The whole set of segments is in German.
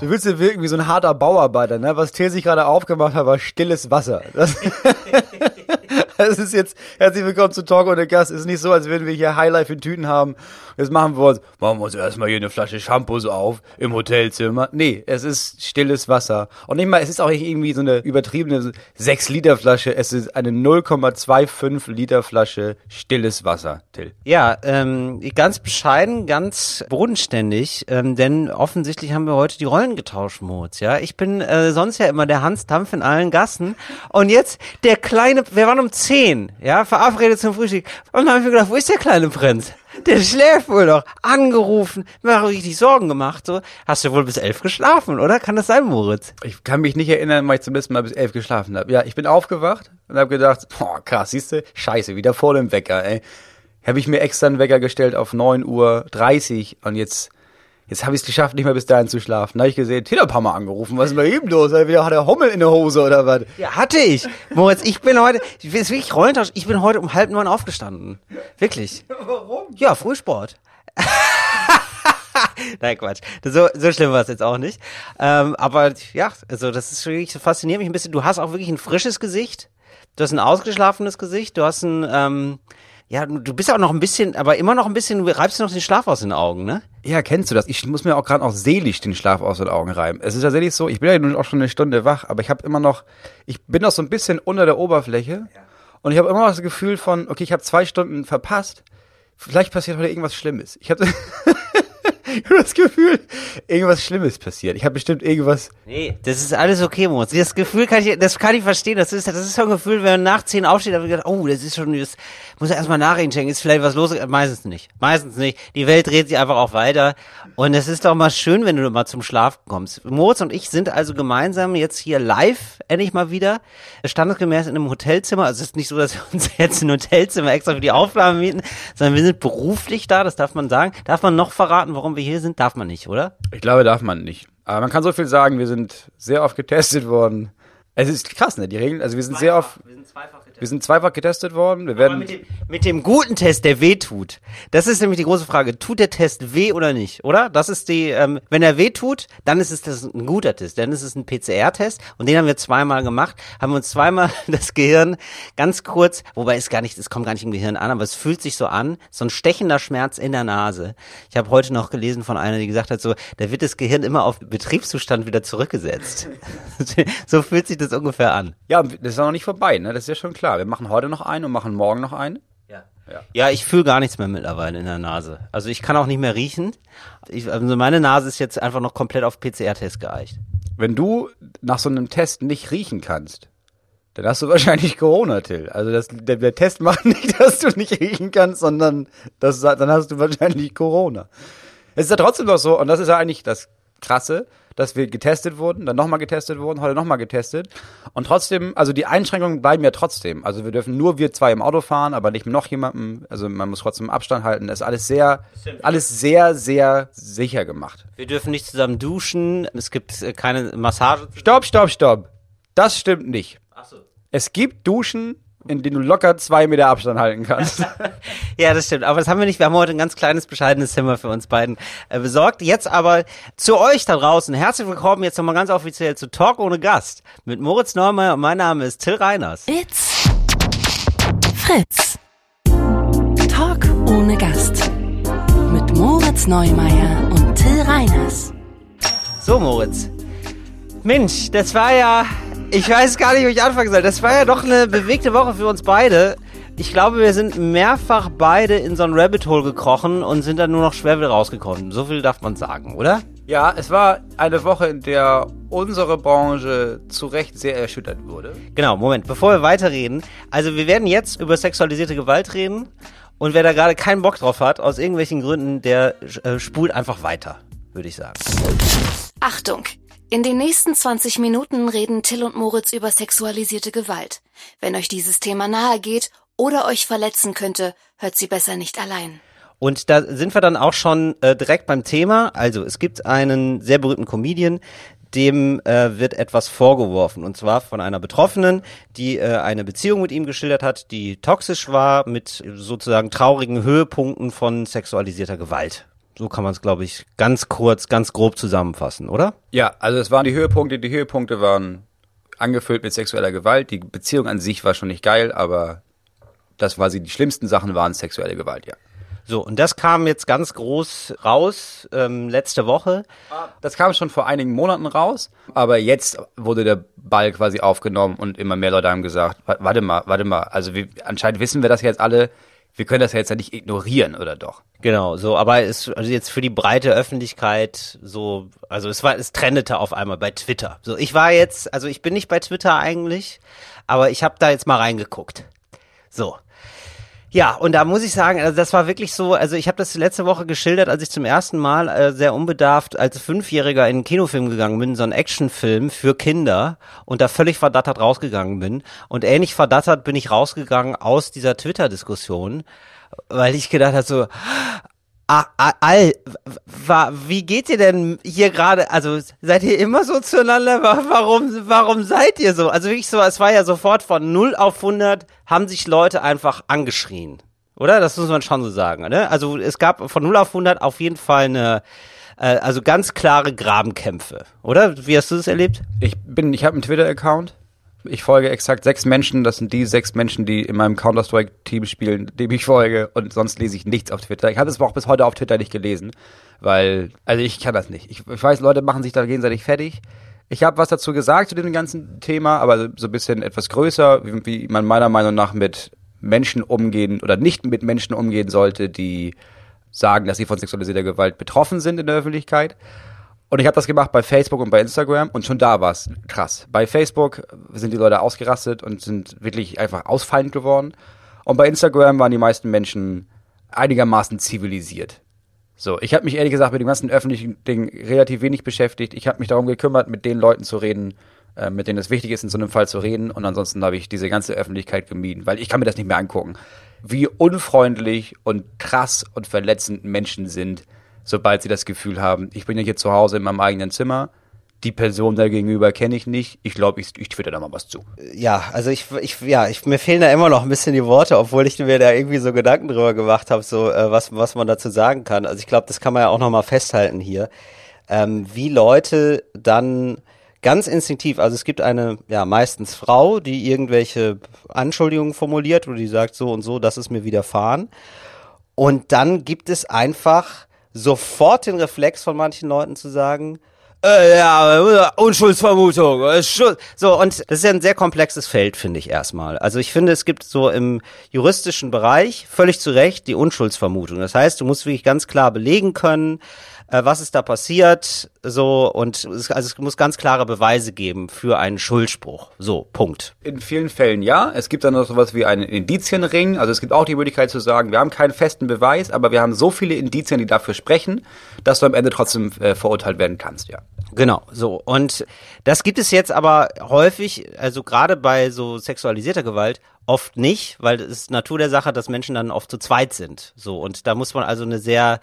Du willst ja wirken wie so ein harter Bauarbeiter, ne? Was Till sich gerade aufgemacht hat, war stilles Wasser. Das, ist jetzt, herzlich willkommen zu Talk ohne Gast. Ist nicht so, als würden wir hier Highlife in Tüten haben. Jetzt machen wir uns, machen wir uns erstmal hier eine Flasche Shampoos auf im Hotelzimmer. Nee, es ist stilles Wasser. Und nicht mal, es ist auch nicht irgendwie so eine übertriebene 6 Liter Flasche. Es ist eine 0,25 Liter Flasche stilles Wasser, Till. Ja, ähm, ganz bescheiden, ganz bodenständig, ähm, denn offensichtlich haben wir heute die Rollen getauscht, Moritz, ja. Ich bin äh, sonst ja immer der Hans Dampf in allen Gassen und jetzt der kleine, wir waren um 10, ja, verabredet zum Frühstück und dann habe ich mir gedacht, wo ist der kleine Prinz? Der schläft wohl noch. Angerufen, mir richtig Sorgen gemacht. So, hast du wohl bis elf geschlafen, oder? Kann das sein, Moritz? Ich kann mich nicht erinnern, weil ich zum letzten Mal bis elf geschlafen habe. Ja, ich bin aufgewacht und habe gedacht, boah, krass, siehst du, scheiße, wieder vor dem Wecker, ey. Habe ich mir extra einen Wecker gestellt auf 9.30 Uhr und jetzt, jetzt habe ich es geschafft, nicht mehr bis dahin zu schlafen. Da habe ich gesehen, Till hat mal angerufen, was ist bei ihm los? Hat er Hummel in der Hose oder was? Ja, hatte ich. Moritz, ich bin heute, ich bin wirklich Rollentausch, ich bin heute um halb neun aufgestanden. Wirklich. Warum? Ja, Frühsport. Nein, Quatsch. So, so schlimm war es jetzt auch nicht. Ähm, aber ja, also das ist wirklich, das fasziniert mich ein bisschen. Du hast auch wirklich ein frisches Gesicht. Du hast ein ausgeschlafenes Gesicht. Du hast ein, ähm, ja, du bist auch noch ein bisschen, aber immer noch ein bisschen, du reibst dir noch den Schlaf aus den Augen, ne? Ja, kennst du das? Ich muss mir auch gerade auch seelisch den Schlaf aus den Augen reiben. Es ist tatsächlich so, ich bin ja nun auch schon eine Stunde wach, aber ich habe immer noch, ich bin noch so ein bisschen unter der Oberfläche und ich habe immer noch das Gefühl von, okay, ich habe zwei Stunden verpasst. Vielleicht passiert heute irgendwas Schlimmes. Ich habe ich hab das Gefühl, irgendwas Schlimmes passiert. Ich habe bestimmt irgendwas. Nee, das ist alles okay, Moritz. Das Gefühl kann ich, das kann ich verstehen. Das ist, das ist so ein Gefühl, wenn man nach zehn aufsteht, habe ich gedacht, oh, das ist schon, das muss erstmal Nachrichten ist vielleicht was los? Meistens nicht. Meistens nicht. Die Welt dreht sich einfach auch weiter. Und es ist doch mal schön, wenn du mal zum Schlaf kommst. Moritz und ich sind also gemeinsam jetzt hier live, endlich mal wieder, standesgemäß in einem Hotelzimmer. Also es ist nicht so, dass wir uns jetzt ein Hotelzimmer extra für die Aufnahme mieten, sondern wir sind beruflich da, das darf man sagen. Darf man noch verraten, warum wir hier sind? Darf man nicht, oder? Ich glaube, darf man nicht. Aber man kann so viel sagen, wir sind sehr oft getestet worden. Es ist krass, ne? Die Regeln, also wir sind sehr oft, Wir sind zweifach. Wir sind zweifach getestet worden. Wir werden, mit dem, mit dem guten Test, der weh tut. Das ist nämlich die große Frage. Tut der Test weh oder nicht, oder? Das ist die, ähm, wenn er weh tut, dann ist es das ein guter Test. Dann ist es ein PCR-Test und den haben wir zweimal gemacht. Haben uns zweimal das Gehirn ganz kurz, wobei es gar nicht, es kommt gar nicht im Gehirn an, aber es fühlt sich so an, so ein stechender Schmerz in der Nase. Ich habe heute noch gelesen von einer, die gesagt hat, so, da wird das Gehirn immer auf Betriebszustand wieder zurückgesetzt. so fühlt sich das ungefähr an. ja, das ist auch noch nicht vorbei, ne? Das ist ja schon klar. Wir machen heute noch einen und machen morgen noch einen. Ja. Ja, ich fühle gar nichts mehr mittlerweile in der Nase. Also ich kann auch nicht mehr riechen. Ich, also meine Nase ist jetzt einfach noch komplett auf PCR-Test geeicht. Wenn du nach so einem Test nicht riechen kannst, dann hast du wahrscheinlich Corona, Till. Also das, der, der Test macht nicht, dass du nicht riechen kannst, sondern das, dann hast du wahrscheinlich Corona. Es ist ja trotzdem noch so, und das ist ja eigentlich das Krasse, dass wir getestet wurden, dann nochmal getestet wurden, heute nochmal getestet. Und trotzdem, also die Einschränkungen bleiben ja trotzdem. Also wir dürfen nur wir zwei im Auto fahren, aber nicht mit noch jemandem. Also man muss trotzdem Abstand halten. Das ist alles sehr, alles sehr, sehr sicher gemacht. Wir dürfen nicht zusammen duschen. Es gibt äh, keine Massage. Stopp, stopp, stopp. Das stimmt nicht. Achso. Es gibt Duschen, in denen du locker zwei Meter Abstand halten kannst. Ja, das stimmt. Aber das haben wir nicht. Wir haben heute ein ganz kleines, bescheidenes Zimmer für uns beiden äh, besorgt. Jetzt aber zu euch da draußen. Herzlich willkommen jetzt nochmal ganz offiziell zu Talk ohne Gast mit Moritz Neumeier und mein Name ist Till Reiners. It's Fritz. Talk ohne Gast. Mit Moritz Neumeier und Till Reiners. So, Moritz. Mensch, das war ja. Ich weiß gar nicht, wo ich anfangen soll. Das war ja doch eine bewegte Woche für uns beide. Ich glaube, wir sind mehrfach beide in so ein Rabbit Hole gekrochen und sind dann nur noch schwer wieder rausgekommen. So viel darf man sagen, oder? ja, es war eine Woche, in der unsere Branche zu Recht sehr erschüttert wurde. Genau, Moment, bevor wir weiterreden. Also wir werden jetzt über sexualisierte Gewalt reden. Und wer da gerade keinen Bock drauf hat, aus irgendwelchen Gründen, der äh, spult einfach weiter, würde ich sagen. Achtung! In den nächsten 20 Minuten reden Till und Moritz über sexualisierte Gewalt. Wenn euch dieses Thema nahe geht oder euch verletzen könnte, hört sie besser nicht allein. Und da sind wir dann auch schon äh, direkt beim Thema. Also es gibt einen sehr berühmten Comedian, dem äh, wird etwas vorgeworfen. Und zwar von einer Betroffenen, die äh, eine Beziehung mit ihm geschildert hat, die toxisch war, mit sozusagen traurigen Höhepunkten von sexualisierter Gewalt. So kann man es, glaube ich, ganz kurz, ganz grob zusammenfassen, oder? Ja, also es waren die Höhepunkte. Die Höhepunkte waren angefüllt mit sexueller Gewalt. Die Beziehung an sich war schon nicht geil, aber das war sie. Die schlimmsten Sachen waren sexuelle Gewalt, ja. So, und das kam jetzt ganz groß raus ähm, letzte Woche. Das kam schon vor einigen Monaten raus, aber jetzt wurde der Ball quasi aufgenommen und immer mehr Leute haben gesagt, "Wa- warte mal, warte mal, also wir, anscheinend wissen wir das jetzt alle, wir können das ja jetzt ja nicht ignorieren, oder doch? Genau, so, aber es also jetzt für die breite Öffentlichkeit so, also es war, es trendete auf einmal bei Twitter. So, ich war jetzt, also ich bin nicht bei Twitter eigentlich, aber ich habe da jetzt mal reingeguckt. So. Ja, und da muss ich sagen, also das war wirklich so, also ich habe das letzte Woche geschildert, als ich zum ersten Mal äh, sehr unbedarft als Fünfjähriger in einen Kinofilm gegangen bin, so einen Actionfilm für Kinder und da völlig verdattert rausgegangen bin. Und ähnlich verdattert bin ich rausgegangen aus dieser Twitter-Diskussion, weil ich gedacht habe so, Al, wie geht ihr denn hier gerade? Also seid ihr immer so zueinander? Wa- Warum, warum seid ihr so? Also wirklich so, es war ja sofort von 0 auf 100 haben sich Leute einfach angeschrien. Oder? Das muss man schon so sagen. Ne? Also es gab von 0 auf 100 auf jeden Fall eine, äh, also ganz klare Grabenkämpfe. Oder? Wie hast du das erlebt? Ich bin, ich habe einen Twitter-Account. Ich folge exakt sechs Menschen. Das sind die sechs Menschen, die in meinem Counter-Strike-Team spielen, dem ich folge. Und sonst lese ich nichts auf Twitter. Ich habe es auch bis heute auf Twitter nicht gelesen, weil, also ich kann das nicht. Ich, ich weiß, Leute machen sich da gegenseitig fertig. Ich habe was dazu gesagt zu dem ganzen Thema, aber so ein bisschen etwas größer, wie, wie man meiner Meinung nach mit Menschen umgehen oder nicht mit Menschen umgehen sollte, die sagen, dass sie von sexualisierter Gewalt betroffen sind in der Öffentlichkeit. Und ich habe das gemacht bei Facebook und bei Instagram und schon da war es krass. Bei Facebook sind die Leute ausgerastet und sind wirklich einfach ausfallend geworden. Und bei Instagram waren die meisten Menschen einigermaßen zivilisiert. So, ich habe mich ehrlich gesagt mit dem ganzen öffentlichen Ding relativ wenig beschäftigt. Ich habe mich darum gekümmert, mit den Leuten zu reden, äh, mit denen es wichtig ist, in so einem Fall zu reden. Und ansonsten habe ich diese ganze Öffentlichkeit gemieden, weil ich kann mir das nicht mehr angucken. Wie unfreundlich und krass und verletzend Menschen sind, sobald sie das Gefühl haben, ich bin ja hier zu Hause in meinem eigenen Zimmer, die Person da gegenüber kenne ich nicht, ich glaube, ich, ich twitter da mal was zu. Ja, also ich, ich, ja, ich, mir fehlen da immer noch ein bisschen die Worte, obwohl ich mir da irgendwie so Gedanken drüber gemacht habe, so äh, was, was man dazu sagen kann. Also ich glaube, das kann man ja auch noch mal festhalten hier, ähm, wie Leute dann ganz instinktiv, also es gibt eine, ja, meistens Frau, die irgendwelche Anschuldigungen formuliert oder die sagt so und so, das ist mir widerfahren. Und dann gibt es einfach sofort den Reflex von manchen Leuten zu sagen, äh, ja, Unschuldsvermutung. äh. So, und das ist ja ein sehr komplexes Feld, finde ich erstmal. Also ich finde, es gibt so im juristischen Bereich völlig zu Recht die Unschuldsvermutung. Das heißt, du musst wirklich ganz klar belegen können, äh, was ist da passiert, so, und es, also es muss ganz klare Beweise geben für einen Schuldspruch. So, Punkt. In vielen Fällen ja. Es gibt dann noch sowas wie einen Indizienring. Also es gibt auch die Möglichkeit zu sagen, wir haben keinen festen Beweis, aber wir haben so viele Indizien, die dafür sprechen, dass du am Ende trotzdem äh, verurteilt werden kannst, ja. Genau, so. Und das gibt es jetzt aber häufig, also gerade bei so sexualisierter Gewalt, oft nicht, weil es ist Natur der Sache, dass Menschen dann oft zu zweit sind. So. Und da muss man also eine sehr,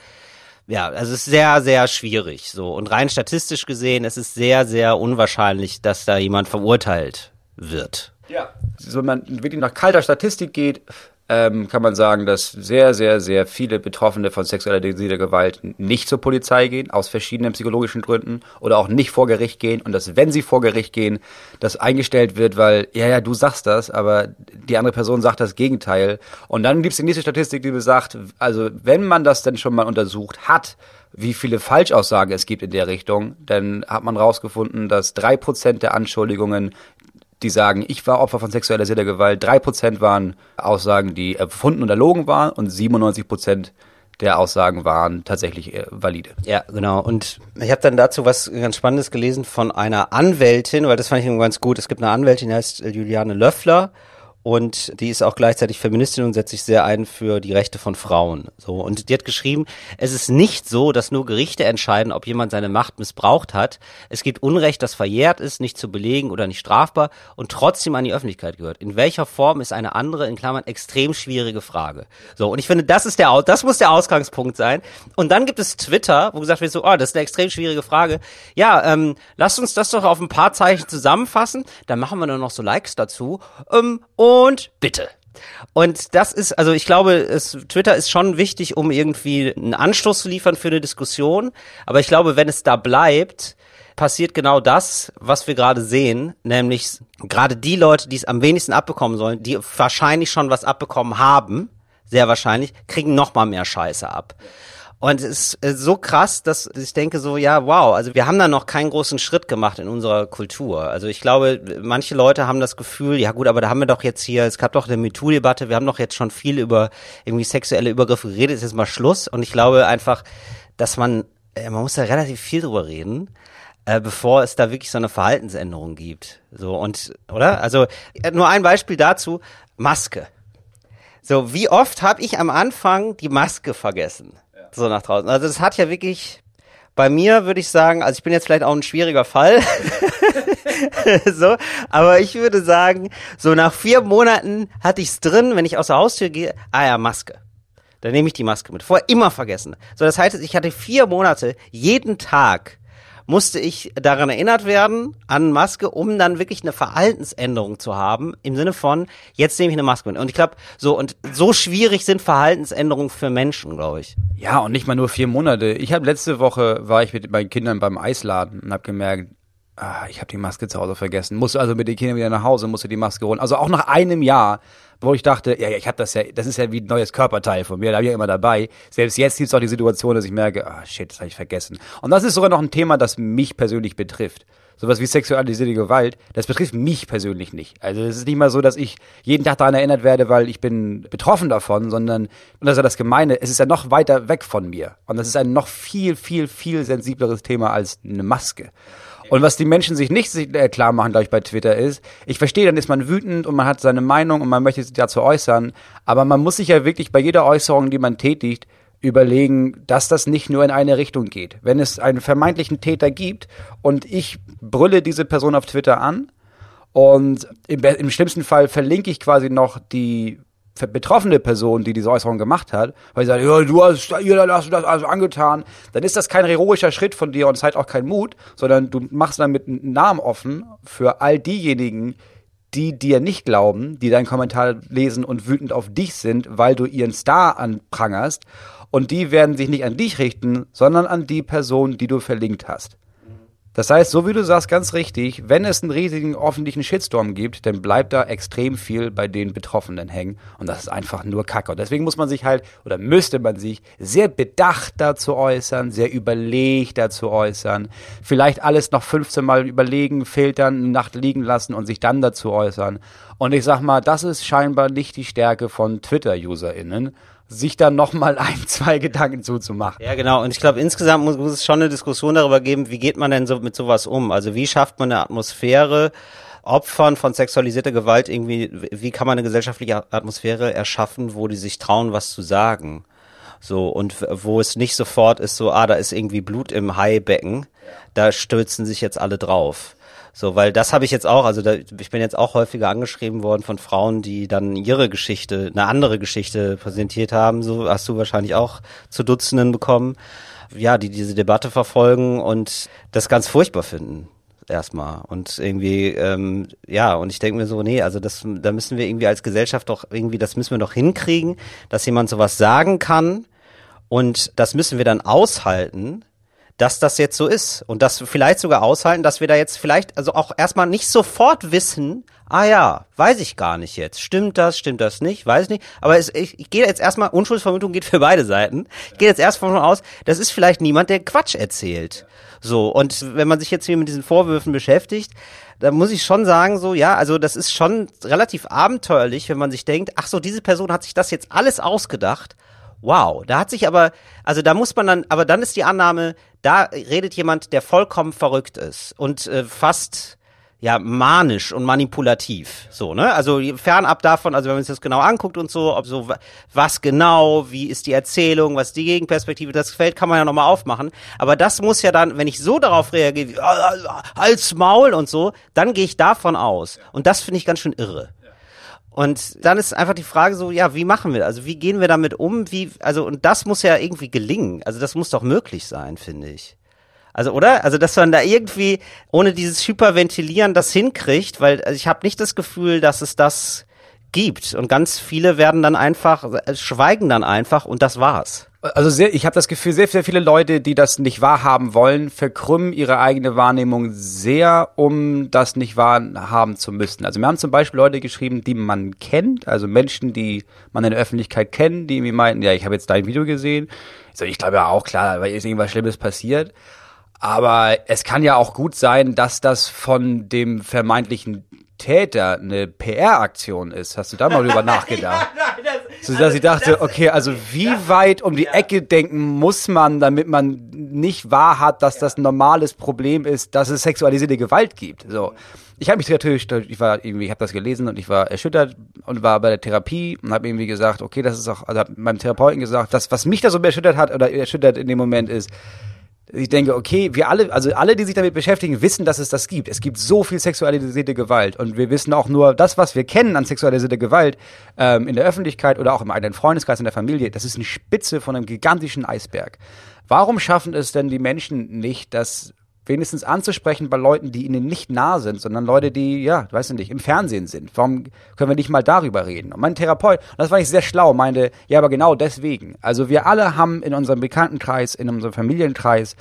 ja, also es ist sehr, sehr schwierig. So. Und rein statistisch gesehen, es ist sehr, sehr unwahrscheinlich, dass da jemand verurteilt wird. Ja. So, wenn man wirklich nach kalter Statistik geht, ähm, kann man sagen, dass sehr, sehr, sehr viele Betroffene von sexueller Gewalt nicht zur Polizei gehen, aus verschiedenen psychologischen Gründen, oder auch nicht vor Gericht gehen, und dass, wenn sie vor Gericht gehen, das eingestellt wird, weil, ja, ja, du sagst das, aber die andere Person sagt das Gegenteil. Und dann gibt's die nächste Statistik, die besagt, also, wenn man das denn schon mal untersucht hat, wie viele Falschaussagen es gibt in der Richtung, dann hat man rausgefunden, dass drei Prozent der Anschuldigungen die sagen, ich war Opfer von sexualisierter Gewalt. Drei Prozent waren Aussagen, die erfunden und erlogen waren und 97 Prozent der Aussagen waren tatsächlich äh, valide. Ja, genau. Und ich habe dann dazu was ganz Spannendes gelesen von einer Anwältin, weil das fand ich ganz gut. Es gibt eine Anwältin, die heißt äh, Juliane Löffler und die ist auch gleichzeitig Feministin und setzt sich sehr ein für die Rechte von Frauen. So und die hat geschrieben, es ist nicht so, dass nur Gerichte entscheiden, ob jemand seine Macht missbraucht hat. Es gibt Unrecht, das verjährt ist, nicht zu belegen oder nicht strafbar und trotzdem an die Öffentlichkeit gehört. In welcher Form ist eine andere in Klammern extrem schwierige Frage. So und ich finde, das ist der das muss der Ausgangspunkt sein. Und dann gibt es Twitter, wo gesagt wird so, oh, das ist eine extrem schwierige Frage. Ja, ähm, lasst uns das doch auf ein paar Zeichen zusammenfassen. Dann machen wir dann noch so Likes dazu. Ähm, und bitte. Und das ist, also ich glaube, es, Twitter ist schon wichtig, um irgendwie einen Anschluss zu liefern für eine Diskussion. Aber ich glaube, wenn es da bleibt, passiert genau das, was wir gerade sehen, nämlich gerade die Leute, die es am wenigsten abbekommen sollen, die wahrscheinlich schon was abbekommen haben, sehr wahrscheinlich, kriegen noch mal mehr Scheiße ab. Und es ist so krass, dass ich denke so, ja, wow, also wir haben da noch keinen großen Schritt gemacht in unserer Kultur. Also ich glaube, manche Leute haben das Gefühl, ja gut, aber da haben wir doch jetzt hier, es gab doch eine MeToo-Debatte, wir haben doch jetzt schon viel über irgendwie sexuelle Übergriffe geredet, ist jetzt mal Schluss. Und ich glaube einfach, dass man, äh, man muss da relativ viel drüber reden äh, bevor es da wirklich so eine Verhaltensänderung gibt. So und oder? Also äh, nur ein Beispiel dazu: Maske. So wie oft habe ich am Anfang die Maske vergessen? So nach draußen. Also das hat ja wirklich bei mir würde ich sagen, also ich bin jetzt vielleicht auch ein schwieriger Fall, so, aber ich würde sagen, so nach vier Monaten hatte ich es drin, wenn ich aus der Haustür gehe, ah ja, Maske. Dann nehme ich die Maske mit. Vorher immer vergessen. So, das heißt, ich hatte vier Monate jeden Tag musste ich daran erinnert werden, an Maske, um dann wirklich eine Verhaltensänderung zu haben, im Sinne von, jetzt nehme ich eine Maske mit. Und ich glaube, so, und so schwierig sind Verhaltensänderungen für Menschen, glaube ich. Ja, und nicht mal nur vier Monate. Ich habe letzte Woche, war ich mit meinen Kindern beim Eisladen und habe gemerkt, ah, ich habe die Maske zu Hause vergessen. Musste also mit den Kindern wieder nach Hause, musste die Maske holen. Also auch nach einem Jahr wo ich dachte, ja, ich habe das ja, das ist ja wie ein neues Körperteil von mir, da habe ich ja immer dabei. Selbst jetzt gibt es auch die Situation, dass ich merke, ah, shit, das habe ich vergessen. Und das ist sogar noch ein Thema, das mich persönlich betrifft. Sowas wie sexualisierte Gewalt, das betrifft mich persönlich nicht. Also es ist nicht mal so, dass ich jeden Tag daran erinnert werde, weil ich bin betroffen davon, sondern, und das ist ja das Gemeine, es ist ja noch weiter weg von mir. Und das ist ein noch viel, viel, viel sensibleres Thema als eine Maske. Und was die Menschen sich nicht äh, klar machen, glaube ich, bei Twitter ist, ich verstehe, dann ist man wütend und man hat seine Meinung und man möchte sich dazu äußern, aber man muss sich ja wirklich bei jeder Äußerung, die man tätigt, überlegen, dass das nicht nur in eine Richtung geht. Wenn es einen vermeintlichen Täter gibt und ich brülle diese Person auf Twitter an und im, im schlimmsten Fall verlinke ich quasi noch die betroffene Person, die diese Äußerung gemacht hat, weil sie sagt, ja, du hast, ihr hast du das also angetan, dann ist das kein heroischer Schritt von dir und zeigt auch keinen Mut, sondern du machst damit einen Namen offen für all diejenigen, die dir nicht glauben, die deinen Kommentar lesen und wütend auf dich sind, weil du ihren Star anprangerst. Und die werden sich nicht an dich richten, sondern an die Person, die du verlinkt hast. Das heißt, so wie du sagst, ganz richtig, wenn es einen riesigen öffentlichen Shitstorm gibt, dann bleibt da extrem viel bei den Betroffenen hängen. Und das ist einfach nur Kacke. Und deswegen muss man sich halt, oder müsste man sich sehr bedacht dazu äußern, sehr überlegt dazu äußern. Vielleicht alles noch 15 Mal überlegen, filtern, Nacht liegen lassen und sich dann dazu äußern. Und ich sag mal, das ist scheinbar nicht die Stärke von Twitter-UserInnen sich dann nochmal ein, zwei Gedanken zuzumachen. Ja, genau. Und ich glaube, insgesamt muss, muss es schon eine Diskussion darüber geben, wie geht man denn so mit sowas um? Also wie schafft man eine Atmosphäre, Opfern von sexualisierter Gewalt irgendwie, wie kann man eine gesellschaftliche Atmosphäre erschaffen, wo die sich trauen, was zu sagen? So, und wo es nicht sofort ist so, ah, da ist irgendwie Blut im Haibecken, da stürzen sich jetzt alle drauf. So, weil das habe ich jetzt auch, also da, ich bin jetzt auch häufiger angeschrieben worden von Frauen, die dann ihre Geschichte, eine andere Geschichte präsentiert haben. So hast du wahrscheinlich auch zu Dutzenden bekommen. Ja, die diese Debatte verfolgen und das ganz furchtbar finden erstmal und irgendwie ähm, ja und ich denke mir so nee also das da müssen wir irgendwie als Gesellschaft doch irgendwie das müssen wir doch hinkriegen dass jemand sowas sagen kann und das müssen wir dann aushalten dass das jetzt so ist und das vielleicht sogar aushalten, dass wir da jetzt vielleicht also auch erstmal nicht sofort wissen, ah ja, weiß ich gar nicht jetzt, stimmt das, stimmt das nicht, weiß ich nicht, aber es, ich, ich gehe jetzt erstmal, Unschuldsvermutung geht für beide Seiten, ich gehe jetzt erst von aus, das ist vielleicht niemand, der Quatsch erzählt. So, und wenn man sich jetzt hier mit diesen Vorwürfen beschäftigt, da muss ich schon sagen, so, ja, also das ist schon relativ abenteuerlich, wenn man sich denkt, ach so, diese Person hat sich das jetzt alles ausgedacht wow, da hat sich aber, also da muss man dann, aber dann ist die Annahme, da redet jemand, der vollkommen verrückt ist und äh, fast ja manisch und manipulativ so ne? Also fernab davon also wenn man sich das genau anguckt und so ob so was genau wie ist die Erzählung was ist die Gegenperspektive das Feld kann man ja noch mal aufmachen. Aber das muss ja dann wenn ich so darauf reagiere als Maul und so dann gehe ich davon aus. Und das finde ich ganz schön irre und dann ist einfach die Frage so, ja, wie machen wir? Also wie gehen wir damit um? Wie, also und das muss ja irgendwie gelingen. Also das muss doch möglich sein, finde ich. Also oder? Also dass man da irgendwie ohne dieses Hyperventilieren das hinkriegt, weil also ich habe nicht das Gefühl, dass es das gibt. Und ganz viele werden dann einfach, äh, schweigen dann einfach und das war's. Also sehr, ich habe das Gefühl, sehr, sehr viele Leute, die das nicht wahrhaben wollen, verkrümmen ihre eigene Wahrnehmung sehr, um das nicht wahrhaben zu müssen. Also wir haben zum Beispiel Leute geschrieben, die man kennt, also Menschen, die man in der Öffentlichkeit kennt, die mir meinten, ja, ich habe jetzt dein Video gesehen. So, ich glaube ja auch, klar, weil ist irgendwas Schlimmes passiert. Aber es kann ja auch gut sein, dass das von dem vermeintlichen Täter eine PR-Aktion ist. Hast du da mal drüber nachgedacht? so dass ich dachte, okay, also wie weit um die Ecke denken muss man, damit man nicht wahr hat, dass das ein normales Problem ist, dass es sexualisierte Gewalt gibt. So. Ich habe mich natürlich, ich war irgendwie, ich habe das gelesen und ich war erschüttert und war bei der Therapie und habe irgendwie gesagt, okay, das ist auch, also hab meinem Therapeuten gesagt, das, was mich da so erschüttert hat oder erschüttert in dem Moment ist, ich denke, okay, wir alle, also alle, die sich damit beschäftigen, wissen, dass es das gibt. Es gibt so viel sexualisierte Gewalt und wir wissen auch nur, das, was wir kennen an sexualisierter Gewalt ähm, in der Öffentlichkeit oder auch im eigenen Freundeskreis, in der Familie, das ist eine Spitze von einem gigantischen Eisberg. Warum schaffen es denn die Menschen nicht, dass wenigstens anzusprechen bei Leuten, die ihnen nicht nah sind, sondern Leute, die, ja, weiß ich nicht, im Fernsehen sind. Warum können wir nicht mal darüber reden? Und mein Therapeut, und das war ich sehr schlau, meinte, ja, aber genau deswegen. Also wir alle haben in unserem Bekanntenkreis, in unserem Familienkreis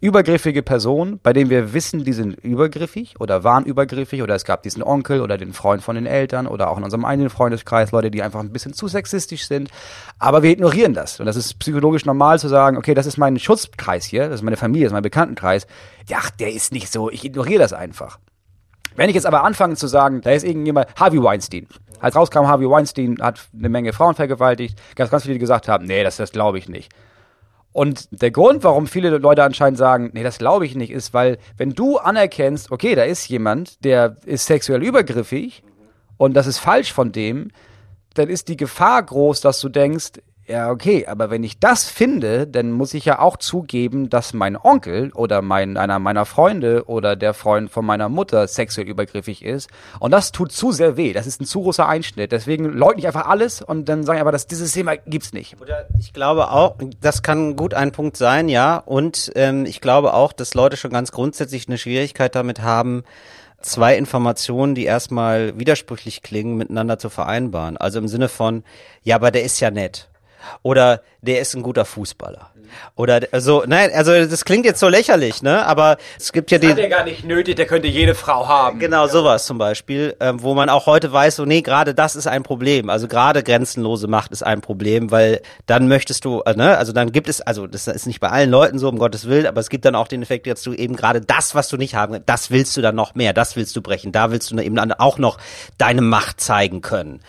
übergriffige Personen, bei denen wir wissen, die sind übergriffig oder waren übergriffig oder es gab diesen Onkel oder den Freund von den Eltern oder auch in unserem eigenen Freundeskreis Leute, die einfach ein bisschen zu sexistisch sind. Aber wir ignorieren das. Und das ist psychologisch normal zu sagen, okay, das ist mein Schutzkreis hier, das ist meine Familie, das ist mein Bekanntenkreis. Ja, der ist nicht so, ich ignoriere das einfach. Wenn ich jetzt aber anfange zu sagen, da ist irgendjemand, Harvey Weinstein. Als rauskam, Harvey Weinstein hat eine Menge Frauen vergewaltigt, ganz, ganz viele, die gesagt haben, nee, das, das glaube ich nicht. Und der Grund, warum viele Leute anscheinend sagen, nee, das glaube ich nicht, ist, weil wenn du anerkennst, okay, da ist jemand, der ist sexuell übergriffig und das ist falsch von dem, dann ist die Gefahr groß, dass du denkst, ja, okay, aber wenn ich das finde, dann muss ich ja auch zugeben, dass mein Onkel oder mein, einer meiner Freunde oder der Freund von meiner Mutter sexuell übergriffig ist. Und das tut zu sehr weh. Das ist ein zu großer Einschnitt. Deswegen leugne ich einfach alles und dann sage ich aber, dass dieses Thema gibt's nicht. Oder ich glaube auch, das kann gut ein Punkt sein, ja. Und ähm, ich glaube auch, dass Leute schon ganz grundsätzlich eine Schwierigkeit damit haben, zwei Informationen, die erstmal widersprüchlich klingen, miteinander zu vereinbaren. Also im Sinne von, ja, aber der ist ja nett. Oder der ist ein guter Fußballer. Oder also, nein, also das klingt jetzt so lächerlich, ne? Aber es gibt ja die. Hat er gar nicht nötig, der könnte jede Frau haben. Genau, sowas zum Beispiel, ähm, wo man auch heute weiß, so, nee, gerade das ist ein Problem. Also gerade grenzenlose Macht ist ein Problem, weil dann möchtest du, äh, ne, also dann gibt es, also das ist nicht bei allen Leuten so, um Gottes Willen, aber es gibt dann auch den Effekt, dass du eben gerade das, was du nicht haben, das willst du dann noch mehr, das willst du brechen, da willst du eben dann auch noch deine Macht zeigen können.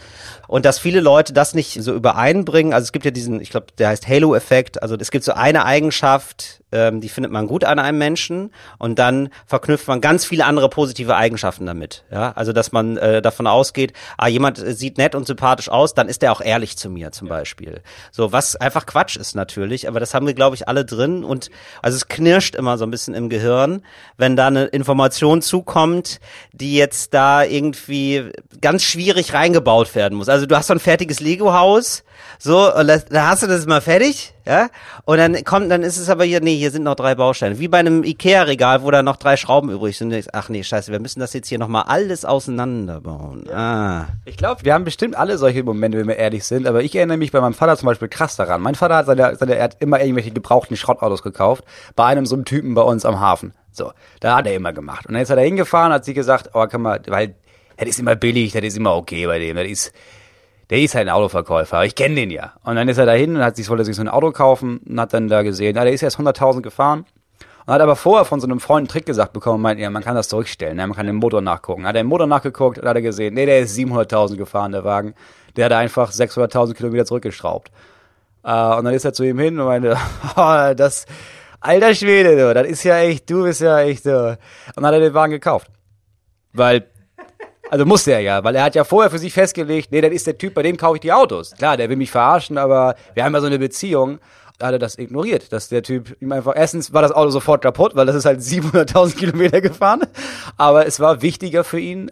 Und dass viele Leute das nicht so übereinbringen, also es gibt ja diesen, ich glaube, der heißt Halo-Effekt, also es gibt so eine Eigenschaft, ähm, die findet man gut an einem Menschen und dann verknüpft man ganz viele andere positive Eigenschaften damit. Ja, also dass man äh, davon ausgeht, ah, jemand sieht nett und sympathisch aus, dann ist der auch ehrlich zu mir zum Beispiel. So, was einfach Quatsch ist natürlich, aber das haben wir, glaube ich, alle drin und also es knirscht immer so ein bisschen im Gehirn, wenn da eine Information zukommt, die jetzt da irgendwie ganz schwierig reingebaut werden muss. Also du hast so ein fertiges Lego-Haus, so, und da hast du das mal fertig, ja, und dann kommt, dann ist es aber hier, nee, hier sind noch drei Bausteine. Wie bei einem Ikea-Regal, wo da noch drei Schrauben übrig sind. Ach nee, scheiße, wir müssen das jetzt hier nochmal alles auseinanderbauen. Ah. Ich glaube, wir haben bestimmt alle solche Momente, wenn wir ehrlich sind, aber ich erinnere mich bei meinem Vater zum Beispiel krass daran. Mein Vater hat seine, seine er hat immer irgendwelche gebrauchten Schrottautos gekauft, bei einem so einem Typen bei uns am Hafen. So, da hat er immer gemacht. Und dann ist er hingefahren, hat sie gesagt, oh, kann man, weil, das ist immer billig, das ist immer okay bei dem, das ist, der ist halt ein Autoverkäufer, ich kenne den ja. Und dann ist er dahin und hat sich, wollte sich so ein Auto kaufen und hat dann da gesehen, ja, der ist erst 100.000 gefahren und hat aber vorher von so einem Freund einen Trick gesagt bekommen und meint, ja, man kann das zurückstellen, ne? man kann den Motor nachgucken. Hat er den Motor nachgeguckt und hat er gesehen, nee, der ist 700.000 gefahren, der Wagen. Der hat einfach 600.000 Kilometer zurückgeschraubt. Äh, und dann ist er zu ihm hin und meinte, oh, das, alter Schwede, du, das ist ja echt, du bist ja echt, du. Und dann hat er den Wagen gekauft. Weil also musste er ja, weil er hat ja vorher für sich festgelegt, nee, das ist der Typ, bei dem kaufe ich die Autos. Klar, der will mich verarschen, aber wir haben ja so eine Beziehung. Da hat er das ignoriert, dass der Typ ihm einfach, erstens war das Auto sofort kaputt, weil das ist halt 700.000 Kilometer gefahren, aber es war wichtiger für ihn,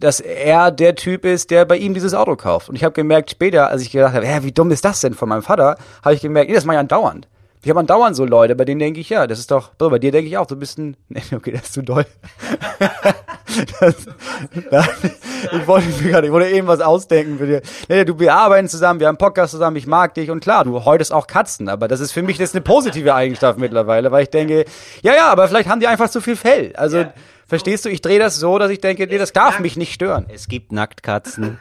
dass er der Typ ist, der bei ihm dieses Auto kauft. Und ich habe gemerkt später, als ich gedacht habe, hä, wie dumm ist das denn von meinem Vater, habe ich gemerkt, nee, das mache ich andauernd. Ich habe andauernd so Leute, bei denen denke ich, ja, das ist doch, so, bei dir denke ich auch, du bist ein, nee, okay, das ist zu doll. das, das, ich wollte mir gerade, ich wollte eben was ausdenken für dir. Nee, du, wir arbeiten zusammen, wir haben Podcast zusammen, ich mag dich und klar, du häutest auch Katzen, aber das ist für mich das eine positive Eigenschaft mittlerweile, weil ich denke, ja, ja, aber vielleicht haben die einfach zu viel Fell. Also, Ja. verstehst du, ich drehe das so, dass ich denke, nee, das darf mich nicht stören. Es gibt Nacktkatzen.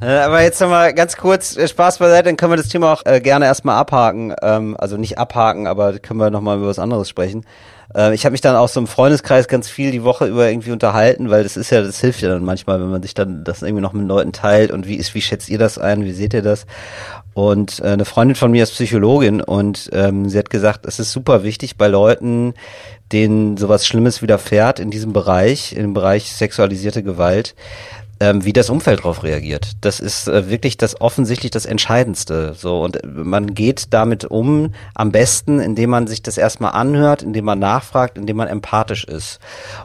Äh, Aber jetzt nochmal ganz kurz äh, Spaß beiseite, dann können wir das Thema auch äh, gerne erstmal abhaken. Ähm, also nicht abhaken, aber können wir nochmal über was anderes sprechen. Äh, ich habe mich dann auch so im Freundeskreis ganz viel die Woche über irgendwie unterhalten, weil das ist ja, das hilft ja dann manchmal, wenn man sich dann das irgendwie noch mit Leuten teilt und wie ist, wie schätzt ihr das ein, wie seht ihr das? Und äh, eine Freundin von mir ist Psychologin und ähm, sie hat gesagt, es ist super wichtig bei Leuten, denen sowas Schlimmes widerfährt in diesem Bereich, im Bereich sexualisierte Gewalt, ähm, wie das Umfeld darauf reagiert. Das ist äh, wirklich das offensichtlich das Entscheidendste. So und äh, man geht damit um am besten, indem man sich das erstmal anhört, indem man nachfragt, indem man empathisch ist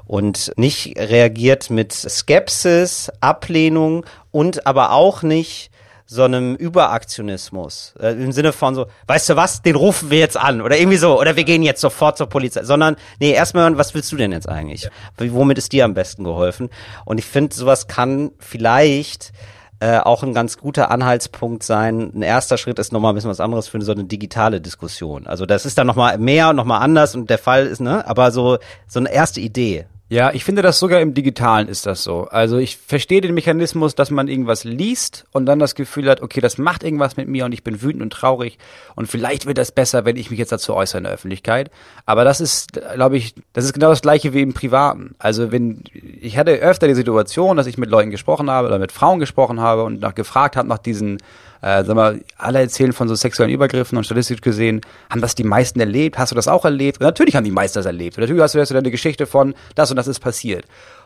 und nicht reagiert mit Skepsis, Ablehnung und aber auch nicht so einem Überaktionismus äh, im Sinne von so, weißt du was, den rufen wir jetzt an oder irgendwie so oder wir gehen jetzt sofort zur Polizei, sondern nee, erstmal hören, was willst du denn jetzt eigentlich? Wie- Womit ist dir am besten geholfen? Und ich finde, sowas kann vielleicht äh, auch ein ganz guter Anhaltspunkt sein. Ein erster Schritt ist nochmal ein bisschen was anderes für so eine digitale Diskussion. Also das ist dann nochmal mehr und nochmal anders und der Fall ist, ne, aber so, so eine erste Idee. Ja, ich finde das sogar im Digitalen ist das so. Also ich verstehe den Mechanismus, dass man irgendwas liest und dann das Gefühl hat, okay, das macht irgendwas mit mir und ich bin wütend und traurig und vielleicht wird das besser, wenn ich mich jetzt dazu äußere in der Öffentlichkeit. Aber das ist, glaube ich, das ist genau das gleiche wie im Privaten. Also wenn, ich hatte öfter die Situation, dass ich mit Leuten gesprochen habe oder mit Frauen gesprochen habe und nach gefragt habe nach diesen äh, sag mal, alle erzählen von so sexuellen Übergriffen und statistisch gesehen, haben das die meisten erlebt? Hast du das auch erlebt? Und natürlich haben die meisten das erlebt. Und natürlich hast du, hast du dann eine Geschichte von, das und das ist passiert.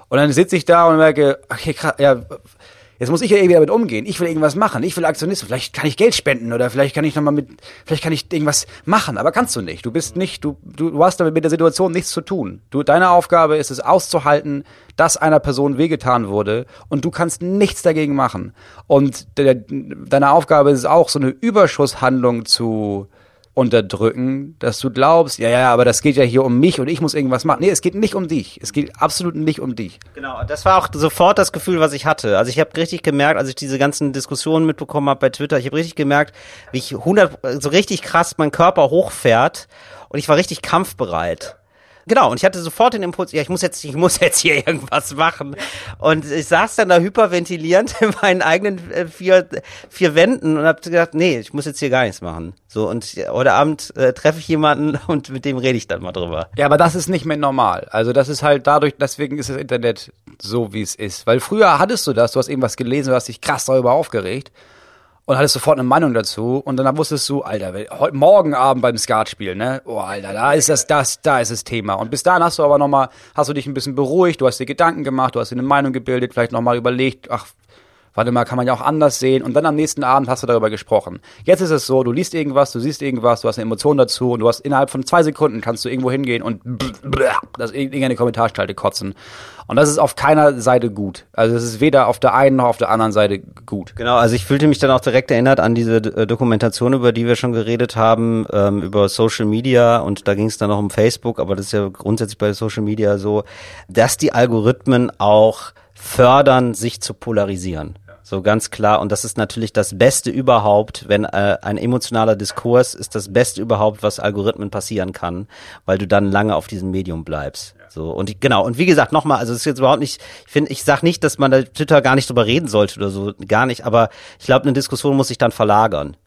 Und dann sitze ich da und merke, okay, krass, ja, jetzt muss ich ja irgendwie damit umgehen. Ich will irgendwas machen. Ich will Aktionist. Vielleicht kann ich Geld spenden oder vielleicht kann ich nochmal mit, vielleicht kann ich irgendwas machen. Aber kannst du nicht. Du bist nicht, du, du, du hast damit mit der Situation nichts zu tun. Du, deine Aufgabe ist es auszuhalten, dass einer Person wehgetan wurde und du kannst nichts dagegen machen. Und de, deine Aufgabe ist es auch, so eine Überschusshandlung zu unterdrücken, dass du glaubst, ja, ja, aber das geht ja hier um mich und ich muss irgendwas machen. Nee, es geht nicht um dich. Es geht absolut nicht um dich. Genau, das war auch sofort das Gefühl, was ich hatte. Also ich habe richtig gemerkt, als ich diese ganzen Diskussionen mitbekommen habe bei Twitter, ich habe richtig gemerkt, wie ich 100 so richtig krass mein Körper hochfährt und ich war richtig kampfbereit. Genau, und ich hatte sofort den Impuls, ja, ich muss jetzt, ich muss jetzt hier irgendwas machen. Und ich saß dann da hyperventilierend in meinen eigenen äh, vier, vier Wänden und habe gedacht, nee, ich muss jetzt hier gar nichts machen. So, und heute Abend äh, treffe ich jemanden und mit dem rede ich dann mal drüber. Ja, aber das ist nicht mehr normal. Also das ist halt dadurch, deswegen ist das Internet so, wie es ist. Weil früher hattest du das, du hast irgendwas gelesen, du hast dich krass darüber aufgeregt und hattest sofort eine Meinung dazu und dann wusstest du, Alter, heute morgen Abend beim Skatspiel, ne? Oh, Alter, da ist das, das, da ist das Thema. Und bis dahin hast du aber nochmal, hast du dich ein bisschen beruhigt, du hast dir Gedanken gemacht, du hast dir eine Meinung gebildet, vielleicht nochmal überlegt, ach, warte mal, kann man ja auch anders sehen. Und dann am nächsten Abend hast du darüber gesprochen. Jetzt ist es so, du liest irgendwas, du siehst irgendwas, du hast eine Emotion dazu und du hast innerhalb von zwei Sekunden kannst du irgendwo hingehen und das in irgendeine Kommentarspalte kotzen. Und das ist auf keiner Seite gut. Also es ist weder auf der einen noch auf der anderen Seite gut. Genau, also ich fühlte mich dann auch direkt erinnert an diese äh, Dokumentation, über die wir schon geredet haben, ähm, über Social Media und da ging es dann noch um Facebook, aber das ist ja grundsätzlich bei Social Media so, dass die Algorithmen auch fördern, sich zu polarisieren. So ganz klar. Und das ist natürlich das Beste überhaupt, wenn äh, ein emotionaler Diskurs ist das Beste überhaupt, was Algorithmen passieren kann, weil du dann lange auf diesem Medium bleibst. So und genau. Und wie gesagt, nochmal, also es ist jetzt überhaupt nicht, ich finde, ich sag nicht, dass man da Twitter gar nicht drüber reden sollte oder so, gar nicht. Aber ich glaube, eine Diskussion muss sich dann verlagern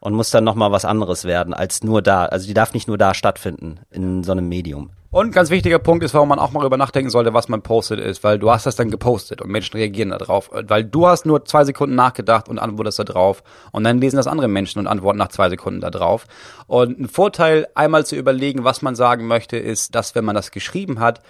und muss dann nochmal was anderes werden als nur da. Also die darf nicht nur da stattfinden in so einem Medium. Und ganz wichtiger Punkt ist, warum man auch mal darüber nachdenken sollte, was man postet ist, weil du hast das dann gepostet und Menschen reagieren da drauf. Weil du hast nur zwei Sekunden nachgedacht und antwortest da drauf. Und dann lesen das andere Menschen und antworten nach zwei Sekunden da drauf. Und ein Vorteil, einmal zu überlegen, was man sagen möchte, ist, dass wenn man das geschrieben hat,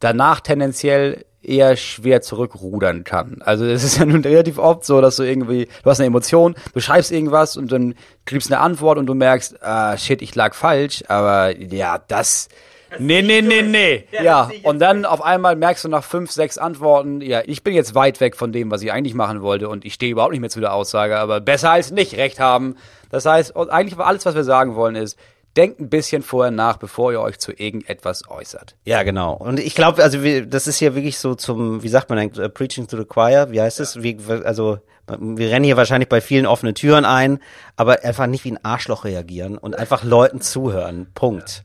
danach tendenziell eher schwer zurückrudern kann. Also es ist ja nun relativ oft so, dass du irgendwie, du hast eine Emotion, du schreibst irgendwas und dann kriegst eine Antwort und du merkst, ah, shit, ich lag falsch, aber ja, das, nee, nee, nee, nee. Ja, und dann auf einmal merkst du nach fünf, sechs Antworten, ja, ich bin jetzt weit weg von dem, was ich eigentlich machen wollte und ich stehe überhaupt nicht mehr zu der Aussage, aber besser als nicht recht haben. Das heißt, und eigentlich war alles, was wir sagen wollen, ist, denkt ein bisschen vorher nach, bevor ihr euch zu irgendetwas äußert. Ja, genau. Und ich glaube, also wir, das ist hier wirklich so zum, wie sagt man eigentlich, uh, Preaching to the Choir, wie heißt es? Wie, also wir rennen hier wahrscheinlich bei vielen offene Türen ein, aber einfach nicht wie ein Arschloch reagieren und einfach Leuten zuhören. Punkt.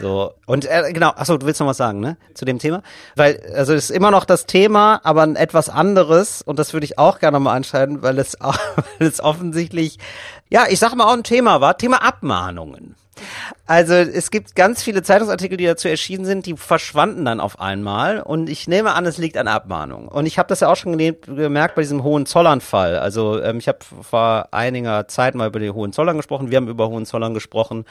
So. Und äh, genau, achso, du willst noch was sagen, ne? Zu dem Thema? Weil, also es ist immer noch das Thema, aber ein etwas anderes, und das würde ich auch gerne mal anschneiden, weil es, weil es offensichtlich, ja, ich sag mal auch ein Thema war, Thema Abmahnungen. Also es gibt ganz viele Zeitungsartikel, die dazu erschienen sind, die verschwanden dann auf einmal. Und ich nehme an, es liegt an Abmahnung. Und ich habe das ja auch schon gemerkt bei diesem Hohenzollern-Fall. Also ähm, ich habe vor einiger Zeit mal über die Hohenzollern gesprochen. Wir haben über Hohenzollern gesprochen.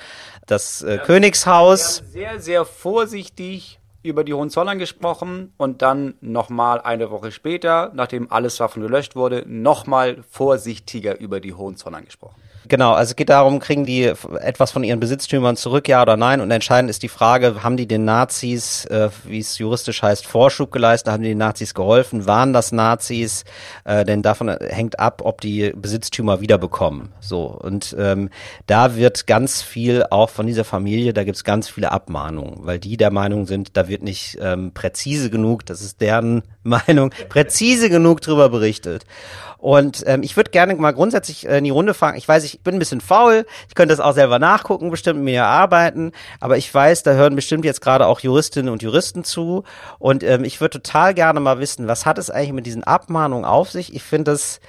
Das äh, ja, Königshaus. Sehr, sehr vorsichtig über die Hohenzollern gesprochen und dann nochmal eine Woche später, nachdem alles davon gelöscht wurde, nochmal vorsichtiger über die Hohenzollern gesprochen. Genau, also es geht darum, kriegen die etwas von ihren Besitztümern zurück, ja oder nein? Und entscheidend ist die Frage, haben die den Nazis, äh, wie es juristisch heißt, Vorschub geleistet, haben die den Nazis geholfen, waren das Nazis? Äh, denn davon hängt ab, ob die Besitztümer wiederbekommen. So, und ähm, da wird ganz viel auch von dieser Familie, da gibt's ganz viele Abmahnungen, weil die der Meinung sind, da wird nicht ähm, präzise genug, das ist deren Meinung, präzise genug drüber berichtet. Und ähm, ich würde gerne mal grundsätzlich äh, in die Runde fragen. Ich weiß, ich bin ein bisschen faul. Ich könnte das auch selber nachgucken, bestimmt mir erarbeiten. Aber ich weiß, da hören bestimmt jetzt gerade auch Juristinnen und Juristen zu. Und ähm, ich würde total gerne mal wissen, was hat es eigentlich mit diesen Abmahnungen auf sich? Ich finde das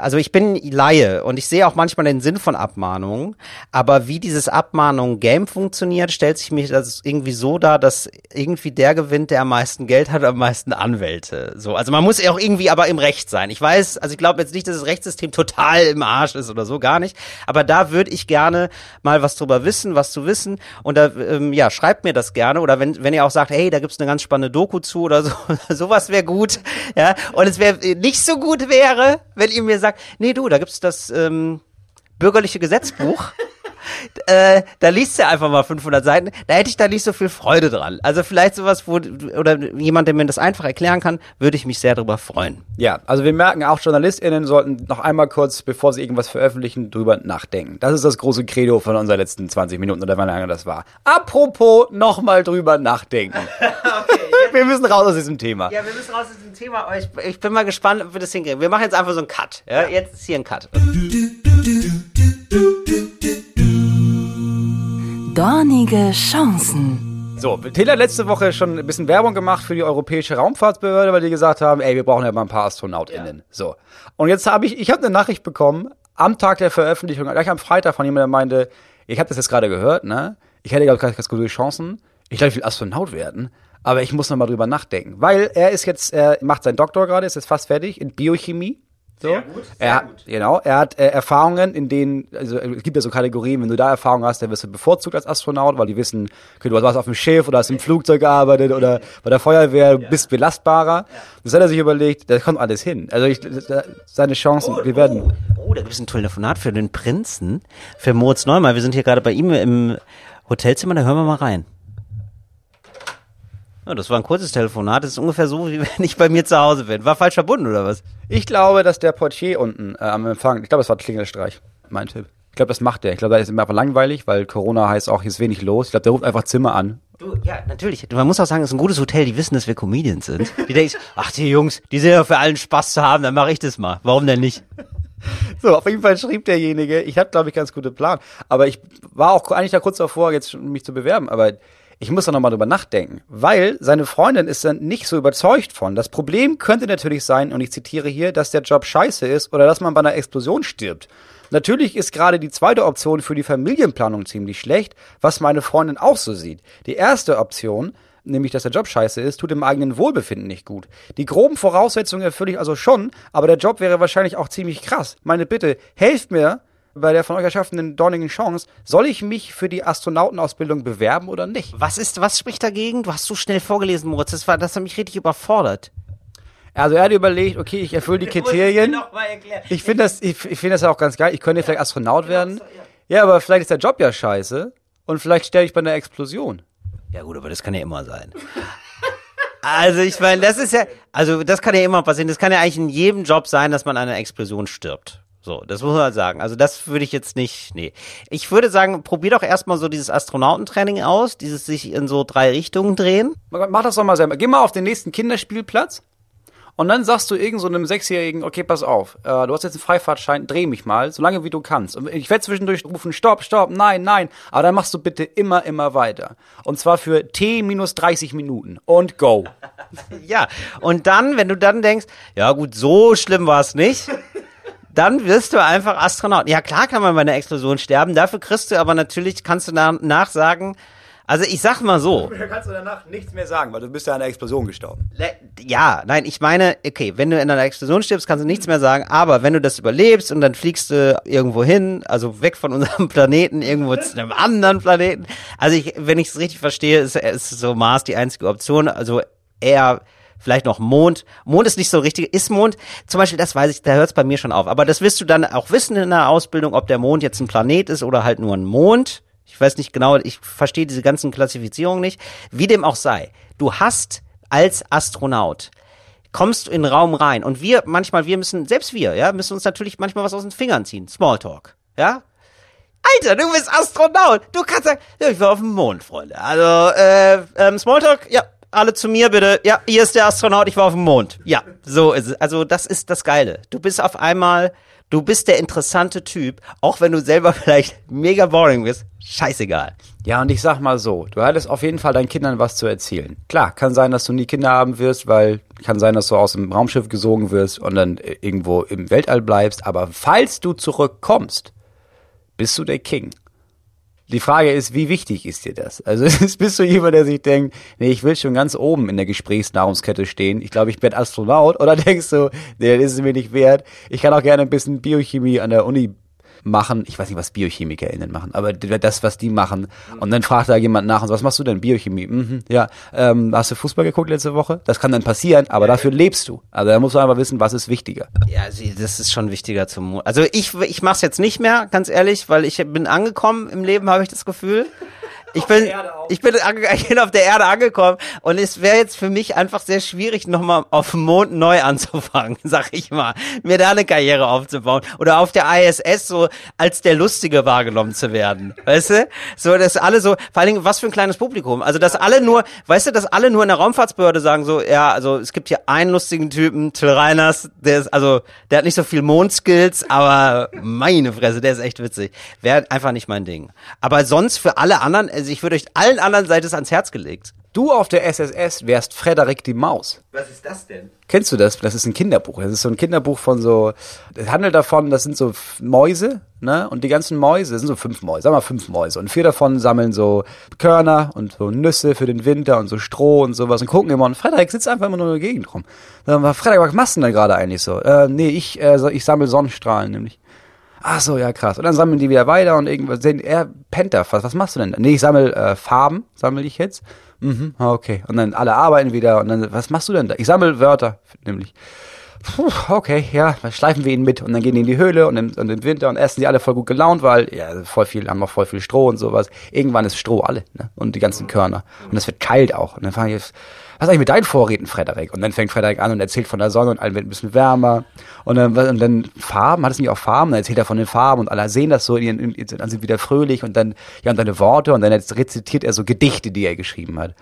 also ich bin Laie und ich sehe auch manchmal den Sinn von Abmahnungen, aber wie dieses Abmahnung-Game funktioniert, stellt sich mir das irgendwie so dar, dass irgendwie der gewinnt, der am meisten Geld hat, am meisten Anwälte. So, also man muss ja auch irgendwie aber im Recht sein. Ich weiß, also ich glaube jetzt nicht, dass das Rechtssystem total im Arsch ist oder so, gar nicht. Aber da würde ich gerne mal was drüber wissen, was zu wissen. Und da, ähm, ja, schreibt mir das gerne. Oder wenn, wenn ihr auch sagt, hey, da gibt's eine ganz spannende Doku zu oder so, sowas wäre gut. Ja, und es wäre nicht so gut wäre, wenn ihr mir sagt, nee du, da gibt's das ähm, bürgerliche Gesetzbuch. äh, da liest du einfach mal 500 Seiten. Da hätte ich da nicht so viel Freude dran. Also vielleicht sowas, wo oder jemand, der mir das einfach erklären kann, würde ich mich sehr darüber freuen. Ja, also wir merken auch JournalistInnen sollten noch einmal kurz, bevor sie irgendwas veröffentlichen, drüber nachdenken. Das ist das große Credo von unseren letzten 20 Minuten oder wann lange das war. Apropos nochmal drüber nachdenken. okay, wir müssen raus aus diesem Thema. Ja, wir müssen raus aus diesem Thema. Ich, ich bin mal gespannt, ob wir das hinkriegen. Wir machen jetzt einfach so einen Cut. Ja? Jetzt ist hier ein Cut. Dornige Chancen. So, Till hat letzte Woche schon ein bisschen Werbung gemacht für die Europäische Raumfahrtsbehörde, weil die gesagt haben, ey, wir brauchen ja mal ein paar AstronautInnen. Ja. So. Und jetzt habe ich, ich habe eine Nachricht bekommen, am Tag der Veröffentlichung, gleich am Freitag von jemandem, der meinte, ich habe das jetzt gerade gehört, ne? Ich hätte, glaube ich, ganz gute Chancen. Ich glaube, ich will Astronaut werden. Aber ich muss noch mal drüber nachdenken. Weil er ist jetzt, er macht seinen Doktor gerade, ist jetzt fast fertig in Biochemie. So. Sehr gut, sehr er, gut. Genau, er hat äh, Erfahrungen, in denen, also es gibt ja so Kategorien, wenn du da Erfahrung hast, dann wirst du bevorzugt als Astronaut, weil die wissen, okay, du warst auf dem Schiff oder hast im Flugzeug gearbeitet oder bei der Feuerwehr, du ja. bist belastbarer. Das hat er sich überlegt, da kommt alles hin. Also ich, seine Chancen, oh, wir werden. Oh, oh da gibt es ein Telefonat für den Prinzen, für Moritz Neumann. Wir sind hier gerade bei ihm im Hotelzimmer, da hören wir mal rein. Ja, das war ein kurzes Telefonat. Das ist ungefähr so, wie wenn ich bei mir zu Hause bin. War falsch verbunden oder was? Ich glaube, dass der Portier unten äh, am Empfang, ich glaube, das war Klingelstreich, mein Tipp. Ich glaube, das macht der. Ich glaube, da ist immer einfach langweilig, weil Corona heißt auch, hier ist wenig los. Ich glaube, der ruft einfach Zimmer an. Du, ja, natürlich. Man muss auch sagen, es ist ein gutes Hotel. Die wissen, dass wir Comedians sind. Die denken, ach, die Jungs, die sind ja für allen Spaß zu haben, dann mache ich das mal. Warum denn nicht? So, auf jeden Fall schrieb derjenige, ich hatte, glaube ich, ganz gute Plan. Aber ich war auch eigentlich da kurz davor, jetzt mich zu bewerben. Aber ich muss da nochmal drüber nachdenken, weil seine Freundin ist dann nicht so überzeugt von. Das Problem könnte natürlich sein, und ich zitiere hier, dass der Job scheiße ist oder dass man bei einer Explosion stirbt. Natürlich ist gerade die zweite Option für die Familienplanung ziemlich schlecht, was meine Freundin auch so sieht. Die erste Option, nämlich dass der Job scheiße ist, tut dem eigenen Wohlbefinden nicht gut. Die groben Voraussetzungen erfülle ich also schon, aber der Job wäre wahrscheinlich auch ziemlich krass. Meine Bitte, helft mir, bei der von euch erschaffenen dornigen Chance, soll ich mich für die Astronautenausbildung bewerben oder nicht? Was ist, was spricht dagegen? Du hast so schnell vorgelesen, Moritz. Das war, das hat mich richtig überfordert. Also er hat überlegt, okay, ich erfülle die Kriterien. Ich finde das, ich, ich finde das auch ganz geil. Ich könnte vielleicht Astronaut werden. Ja, aber vielleicht ist der Job ja scheiße und vielleicht stelle ich bei einer Explosion. Ja gut, aber das kann ja immer sein. Also ich meine, das ist ja, also das kann ja immer passieren. Das kann ja eigentlich in jedem Job sein, dass man an einer Explosion stirbt. So, das muss man halt sagen. Also das würde ich jetzt nicht, nee. Ich würde sagen, probier doch erstmal so dieses Astronautentraining aus, dieses sich in so drei Richtungen drehen. Mach das doch mal selber. Geh mal auf den nächsten Kinderspielplatz und dann sagst du irgend so einem Sechsjährigen, okay, pass auf, äh, du hast jetzt einen Freifahrtschein, dreh mich mal, so lange wie du kannst. Und ich werde zwischendurch rufen, stopp, stopp, nein, nein. Aber dann machst du bitte immer, immer weiter. Und zwar für T minus 30 Minuten. Und go. Ja, und dann, wenn du dann denkst, ja gut, so schlimm war es nicht, dann wirst du einfach Astronaut. Ja, klar kann man bei einer Explosion sterben, dafür kriegst du aber natürlich, kannst du danach sagen, also ich sag mal so. Da kannst du danach nichts mehr sagen, weil du bist ja an einer Explosion gestorben. Ja, nein, ich meine, okay, wenn du in einer Explosion stirbst, kannst du nichts mehr sagen, aber wenn du das überlebst und dann fliegst du irgendwo hin, also weg von unserem Planeten, irgendwo zu einem anderen Planeten. Also ich, wenn ich es richtig verstehe, ist, ist so Mars die einzige Option, also eher vielleicht noch Mond. Mond ist nicht so richtig, ist Mond, zum Beispiel, das weiß ich, da hört es bei mir schon auf. Aber das wirst du dann auch wissen in der Ausbildung, ob der Mond jetzt ein Planet ist oder halt nur ein Mond. Ich weiß nicht genau, ich verstehe diese ganzen Klassifizierungen nicht. Wie dem auch sei, du hast als Astronaut kommst du in den Raum rein und wir manchmal, wir müssen, selbst wir, ja, müssen uns natürlich manchmal was aus den Fingern ziehen. Smalltalk, ja. Alter, du bist Astronaut. Du kannst sagen, ja, ich war auf dem Mond, Freunde. Also, äh, ähm, Smalltalk, ja, alle zu mir bitte. Ja, hier ist der Astronaut, ich war auf dem Mond. Ja, so ist es. Also, das ist das Geile. Du bist auf einmal, du bist der interessante Typ, auch wenn du selber vielleicht mega boring bist. Scheißegal. Ja, und ich sag mal so, du hattest auf jeden Fall deinen Kindern was zu erzählen. Klar, kann sein, dass du nie Kinder haben wirst, weil kann sein, dass du aus dem Raumschiff gesogen wirst und dann irgendwo im Weltall bleibst, aber falls du zurückkommst, bist du der King. Die Frage ist, wie wichtig ist dir das? Also bist du jemand, der sich denkt, nee, ich will schon ganz oben in der Gesprächsnahrungskette stehen. Ich glaube, ich bin Astronaut. Oder denkst du, nee, das ist mir nicht wert. Ich kann auch gerne ein bisschen Biochemie an der Uni machen. Ich weiß nicht, was BiochemikerInnen machen, aber das, was die machen. Und dann fragt da jemand nach und so, was machst du denn? Biochemie? Mhm, ja. Ähm, hast du Fußball geguckt letzte Woche? Das kann dann passieren, aber dafür lebst du. Also da musst du einfach wissen, was ist wichtiger. Ja, das ist schon wichtiger zum. Also ich, ich mach's jetzt nicht mehr, ganz ehrlich, weil ich bin angekommen im Leben, habe ich das Gefühl. Ich bin, ich bin, ich bin auf der Erde angekommen und es wäre jetzt für mich einfach sehr schwierig, nochmal auf dem Mond neu anzufangen, sag ich mal. Mir da eine Karriere aufzubauen oder auf der ISS so als der Lustige wahrgenommen zu werden. Weißt du? So, dass alle so, vor allen Dingen, was für ein kleines Publikum. Also, dass alle nur, weißt du, dass alle nur in der Raumfahrtsbehörde sagen so, ja, also es gibt hier einen lustigen Typen, Till Reiners, der ist, also, der hat nicht so viel Mondskills, aber meine Fresse, der ist echt witzig. Wäre einfach nicht mein Ding. Aber sonst für alle anderen, also ich würde euch allen anderen Seiten ans Herz gelegt. Du auf der SSS wärst Frederik die Maus. Was ist das denn? Kennst du das? Das ist ein Kinderbuch. Das ist so ein Kinderbuch von so, das handelt davon, das sind so Mäuse, ne? Und die ganzen Mäuse, das sind so fünf Mäuse, sag mal fünf Mäuse. Und vier davon sammeln so Körner und so Nüsse für den Winter und so Stroh und sowas und gucken immer. Und Frederik sitzt einfach immer nur in der Gegend rum. Dann war Frederik, was machst du denn da gerade eigentlich so? Äh, nee, ich, äh, ich sammle Sonnenstrahlen nämlich. Ach so, ja krass. Und dann sammeln die wieder weiter und irgendwas sehen, er pennt da fast. Was machst du denn? Nee, ich sammle äh, Farben, sammle ich jetzt. Mhm, okay. Und dann alle arbeiten wieder und dann, was machst du denn da? Ich sammle Wörter, nämlich. Puh, okay, ja, dann schleifen wir ihn mit und dann gehen die in die Höhle und im, und im Winter und essen die alle voll gut gelaunt, weil ja, voll viel, haben noch voll viel Stroh und sowas. Irgendwann ist Stroh alle, ne? Und die ganzen Körner. Und es wird kalt auch. Und dann fange ich, was eigentlich mit deinen Vorräten, Frederik? Und dann fängt Frederik an und erzählt von der Sonne und allen wird ein bisschen wärmer. Und dann, und dann Farben, hat es nicht auch Farben? Dann erzählt er von den Farben und alle sehen das so, in ihren, dann sind wieder fröhlich und dann, ja, und deine Worte und dann rezitiert er so Gedichte, die er geschrieben hat.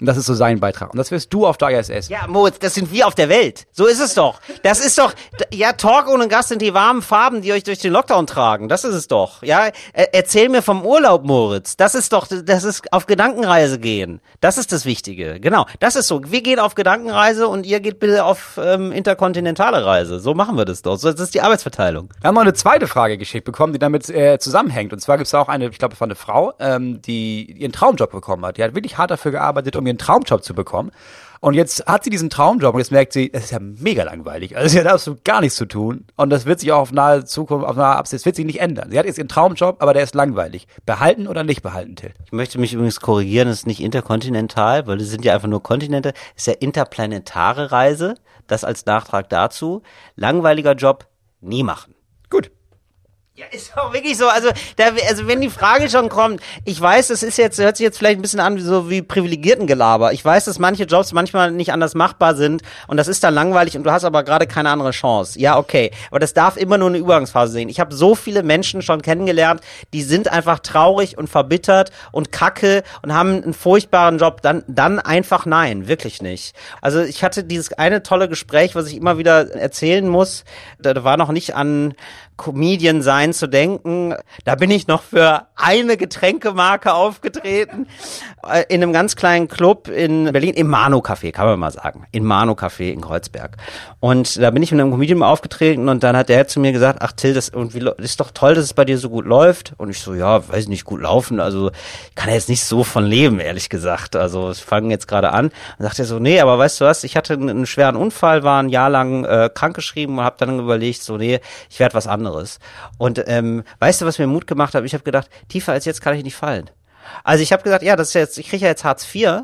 Und das ist so sein Beitrag. Und das wirst du auf der ISS. Ja, Moritz, das sind wir auf der Welt. So ist es doch. Das ist doch, ja, Talk ohne Gast sind die warmen Farben, die euch durch den Lockdown tragen. Das ist es doch. Ja, erzähl mir vom Urlaub, Moritz. Das ist doch, das ist auf Gedankenreise gehen. Das ist das Wichtige. Genau. Das ist so. Wir gehen auf Gedankenreise und ihr geht bitte auf ähm, interkontinentale Reise. So machen wir das doch. So, das ist die Arbeitsverteilung. Wir haben noch eine zweite Frage geschickt bekommen, die damit äh, zusammenhängt. Und zwar gibt es auch eine, ich glaube, von einer Frau, ähm, die ihren Traumjob bekommen hat. Die hat wirklich hart dafür gearbeitet, um ihren Traumjob zu bekommen. Und jetzt hat sie diesen Traumjob und jetzt merkt sie, es ist ja mega langweilig. Also sie hat absolut gar nichts zu tun. Und das wird sich auch auf nahe Zukunft, auf nahe Absicht, das wird sich nicht ändern. Sie hat jetzt ihren Traumjob, aber der ist langweilig. Behalten oder nicht behalten, Till? Ich möchte mich übrigens korrigieren, das ist nicht interkontinental, weil das sind ja einfach nur Kontinente. Das ist ja interplanetare Reise. Das als Nachtrag dazu. Langweiliger Job, nie machen. Ja, ist auch wirklich so. Also, da, also wenn die Frage schon kommt, ich weiß, es ist jetzt, hört sich jetzt vielleicht ein bisschen an, so wie Privilegiertengelaber. Ich weiß, dass manche Jobs manchmal nicht anders machbar sind und das ist dann langweilig und du hast aber gerade keine andere Chance. Ja, okay. Aber das darf immer nur eine Übergangsphase sehen. Ich habe so viele Menschen schon kennengelernt, die sind einfach traurig und verbittert und kacke und haben einen furchtbaren Job. Dann, dann einfach nein, wirklich nicht. Also ich hatte dieses eine tolle Gespräch, was ich immer wieder erzählen muss. Da war noch nicht an Comedian sein zu denken. Da bin ich noch für eine Getränkemarke aufgetreten. Äh, in einem ganz kleinen Club in Berlin, im Mano Café, kann man mal sagen. In Mano Café in Kreuzberg. Und da bin ich mit einem Comedian aufgetreten und dann hat der zu mir gesagt, ach Till, das und wie, das ist doch toll, dass es bei dir so gut läuft. Und ich so, ja, weiß nicht, gut laufen. Also kann er jetzt nicht so von leben, ehrlich gesagt. Also ich fange jetzt gerade an. Und sagt er so, nee, aber weißt du was, ich hatte einen, einen schweren Unfall, war ein Jahr lang äh, krankgeschrieben und habe dann überlegt, so, nee, ich werde was anderes. Und ähm, weißt du, was mir Mut gemacht hat? Ich habe gedacht, tiefer als jetzt kann ich nicht fallen. Also ich habe gesagt, ja, das ist jetzt, ich kriege ja jetzt Hartz IV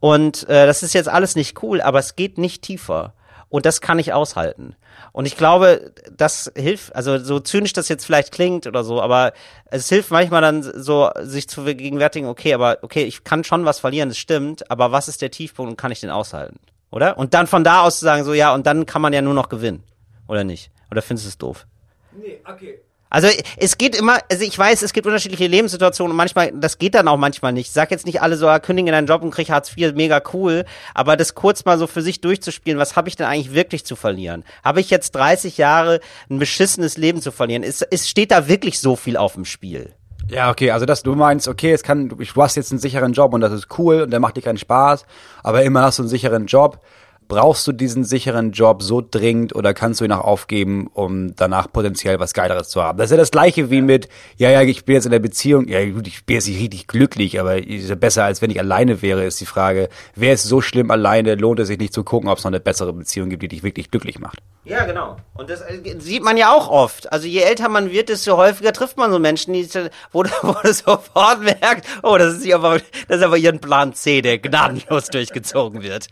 und äh, das ist jetzt alles nicht cool, aber es geht nicht tiefer. Und das kann ich aushalten. Und ich glaube, das hilft, also so zynisch das jetzt vielleicht klingt oder so, aber es hilft manchmal dann so, sich zu vergegenwärtigen, okay, aber okay, ich kann schon was verlieren, das stimmt, aber was ist der Tiefpunkt und kann ich den aushalten? Oder? Und dann von da aus zu sagen, so ja, und dann kann man ja nur noch gewinnen. Oder nicht? Oder findest du es doof? Nee, okay. Also es geht immer, also ich weiß, es gibt unterschiedliche Lebenssituationen und manchmal, das geht dann auch manchmal nicht. Ich sag jetzt nicht alle so, ah, kündige deinen Job und krieg Hartz IV, mega cool, aber das kurz mal so für sich durchzuspielen, was habe ich denn eigentlich wirklich zu verlieren? Habe ich jetzt 30 Jahre ein beschissenes Leben zu verlieren? Es, es steht da wirklich so viel auf dem Spiel. Ja, okay, also dass du meinst, okay, es kann, du hast jetzt einen sicheren Job und das ist cool und der macht dir keinen Spaß, aber immer hast du einen sicheren Job brauchst du diesen sicheren Job so dringend oder kannst du ihn auch aufgeben, um danach potenziell was Geileres zu haben? Das ist ja das Gleiche wie mit, ja, ja, ich bin jetzt in der Beziehung, ja gut, ich bin jetzt nicht richtig glücklich, aber ist ja besser, als wenn ich alleine wäre, ist die Frage, wer ist so schlimm alleine, lohnt es sich nicht zu gucken, ob es noch eine bessere Beziehung gibt, die dich wirklich glücklich macht. Ja, genau. Und das äh, sieht man ja auch oft. Also je älter man wird, desto häufiger trifft man so Menschen, die, wo, wo du sofort merkt, oh, das ist, aber, das ist aber ihren Plan C, der gnadenlos durchgezogen wird.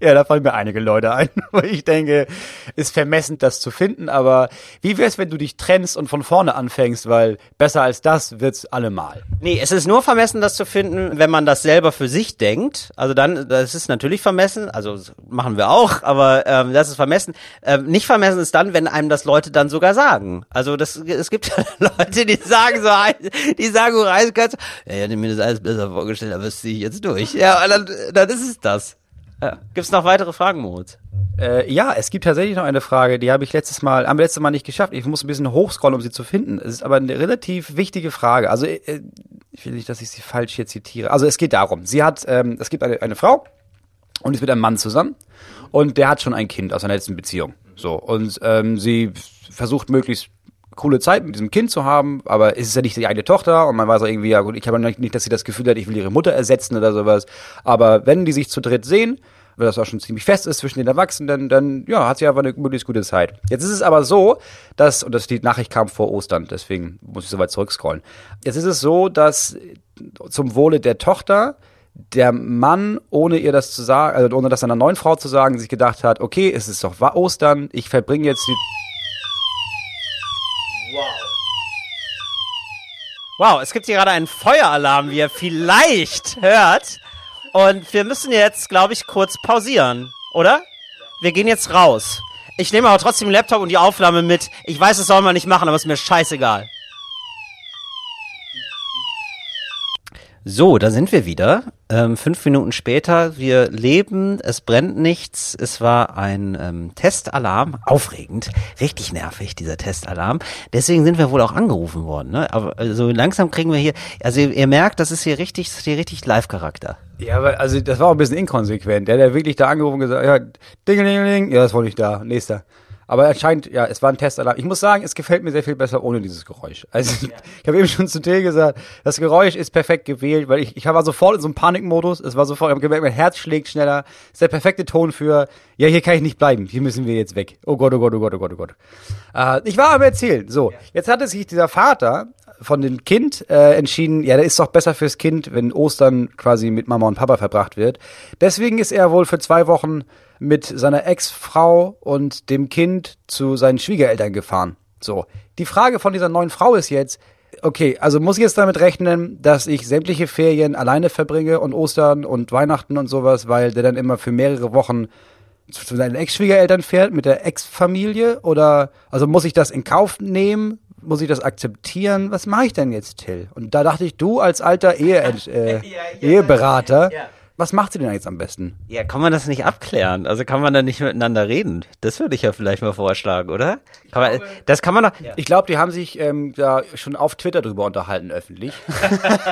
Ja, da fallen mir einige Leute ein, wo ich denke, ist vermessend, das zu finden, aber wie wär's, wenn du dich trennst und von vorne anfängst, weil besser als das wird's allemal. Nee, es ist nur vermessen, das zu finden, wenn man das selber für sich denkt. Also dann, das ist natürlich vermessen, also machen wir auch, aber ähm, das ist vermessen. Ähm, nicht vermessen ist dann, wenn einem das Leute dann sogar sagen. Also das, es gibt Leute, die sagen so, die sagen so eiskalt, ja, ich hätte mir das alles besser vorgestellt, aber das ziehe ich jetzt durch. Ja, dann, dann ist es das. Ja. Gibt es noch weitere Fragen, Moritz? Äh, ja, es gibt tatsächlich noch eine Frage, die habe ich letztes Mal, wir letztes Mal nicht geschafft. Ich muss ein bisschen hochscrollen, um sie zu finden. Es ist aber eine relativ wichtige Frage. Also äh, ich will nicht, dass ich sie falsch hier zitiere. Also es geht darum, sie hat, ähm, es gibt eine, eine Frau und ist mit einem Mann zusammen und der hat schon ein Kind aus seiner letzten Beziehung. So und ähm, sie versucht möglichst coole Zeit mit diesem Kind zu haben, aber es ist ja nicht die eigene Tochter und man weiß auch irgendwie, ja gut, ich habe nicht, dass sie das Gefühl hat, ich will ihre Mutter ersetzen oder sowas. Aber wenn die sich zu dritt sehen, weil das auch schon ziemlich fest ist zwischen den Erwachsenen, dann ja, hat sie einfach eine möglichst gute Zeit. Jetzt ist es aber so, dass, und das die Nachricht kam vor Ostern, deswegen muss ich so weit zurückscrollen. Jetzt ist es so, dass zum Wohle der Tochter der Mann, ohne ihr das zu sagen, also ohne das seiner neuen Frau zu sagen, sich gedacht hat, okay, es ist doch Ostern, ich verbringe jetzt die Wow, es gibt hier gerade einen Feueralarm, wie ihr vielleicht hört. Und wir müssen jetzt, glaube ich, kurz pausieren, oder? Wir gehen jetzt raus. Ich nehme aber trotzdem den Laptop und die Aufnahme mit. Ich weiß, das soll man nicht machen, aber ist mir scheißegal. So, da sind wir wieder. Ähm, fünf Minuten später. Wir leben, es brennt nichts. Es war ein ähm, Testalarm. Aufregend. Richtig nervig, dieser Testalarm. Deswegen sind wir wohl auch angerufen worden. Ne? Aber also langsam kriegen wir hier, also ihr, ihr merkt, das ist hier richtig, ist hier richtig Live-Charakter. Ja, aber also das war auch ein bisschen inkonsequent. Der, der wirklich da angerufen und gesagt, ja, dingelingeling, ja, das wollte ich da, nächster. Aber anscheinend, ja, es war ein Testalarm. Ich muss sagen, es gefällt mir sehr viel besser ohne dieses Geräusch. Also ja. ich habe eben schon zu Till gesagt, das Geräusch ist perfekt gewählt, weil ich, ich war sofort in so einem Panikmodus. Es war sofort, ich habe gemerkt, mein Herz schlägt schneller. ist der perfekte Ton für, ja, hier kann ich nicht bleiben, hier müssen wir jetzt weg. Oh Gott, oh Gott, oh Gott, oh Gott, oh Gott. Äh, ich war aber erzählen. So, jetzt hatte sich dieser Vater von dem Kind äh, entschieden, ja, der ist doch besser fürs Kind, wenn Ostern quasi mit Mama und Papa verbracht wird. Deswegen ist er wohl für zwei Wochen mit seiner Ex-Frau und dem Kind zu seinen Schwiegereltern gefahren. So, die Frage von dieser neuen Frau ist jetzt, okay, also muss ich jetzt damit rechnen, dass ich sämtliche Ferien alleine verbringe und Ostern und Weihnachten und sowas, weil der dann immer für mehrere Wochen zu seinen Ex-Schwiegereltern fährt mit der Ex-Familie? Oder also muss ich das in Kauf nehmen? Muss ich das akzeptieren? Was mache ich denn jetzt, Till? Und da dachte ich, du als alter Ehe, äh, Eheberater, ja. Was macht sie denn jetzt am besten? Ja, kann man das nicht abklären? Also kann man da nicht miteinander reden? Das würde ich ja vielleicht mal vorschlagen, oder? Kann man, das kann man doch. Ich glaube, die haben sich ähm, da schon auf Twitter drüber unterhalten, öffentlich.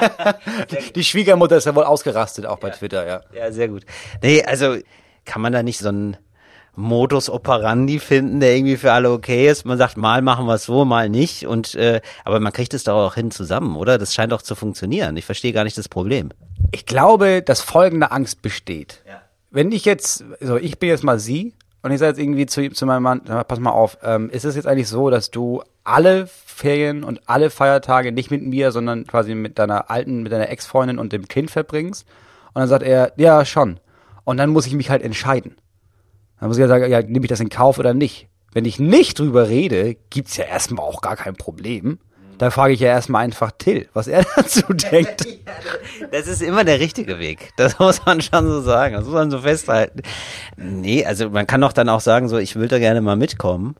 die Schwiegermutter ist ja wohl ausgerastet, auch bei Twitter, ja. Ja, sehr gut. Nee, also kann man da nicht so einen Modus operandi finden, der irgendwie für alle okay ist. Man sagt, mal machen wir es so, mal nicht. Und äh, aber man kriegt es doch auch hin zusammen, oder? Das scheint doch zu funktionieren. Ich verstehe gar nicht das Problem. Ich glaube, dass folgende Angst besteht. Ja. Wenn ich jetzt, so ich bin jetzt mal sie und ich sage jetzt irgendwie zu, zu meinem Mann, pass mal auf, ähm, ist es jetzt eigentlich so, dass du alle Ferien und alle Feiertage nicht mit mir, sondern quasi mit deiner alten, mit deiner Ex-Freundin und dem Kind verbringst? Und dann sagt er, ja, schon. Und dann muss ich mich halt entscheiden. Dann muss ich ja sagen, ja, nehme ich das in Kauf oder nicht? Wenn ich nicht drüber rede, gibt's ja erstmal auch gar kein Problem. Da frage ich ja erstmal einfach Till, was er dazu denkt. Das ist immer der richtige Weg. Das muss man schon so sagen. Das muss man so festhalten. Nee, also man kann doch dann auch sagen, so, ich will da gerne mal mitkommen.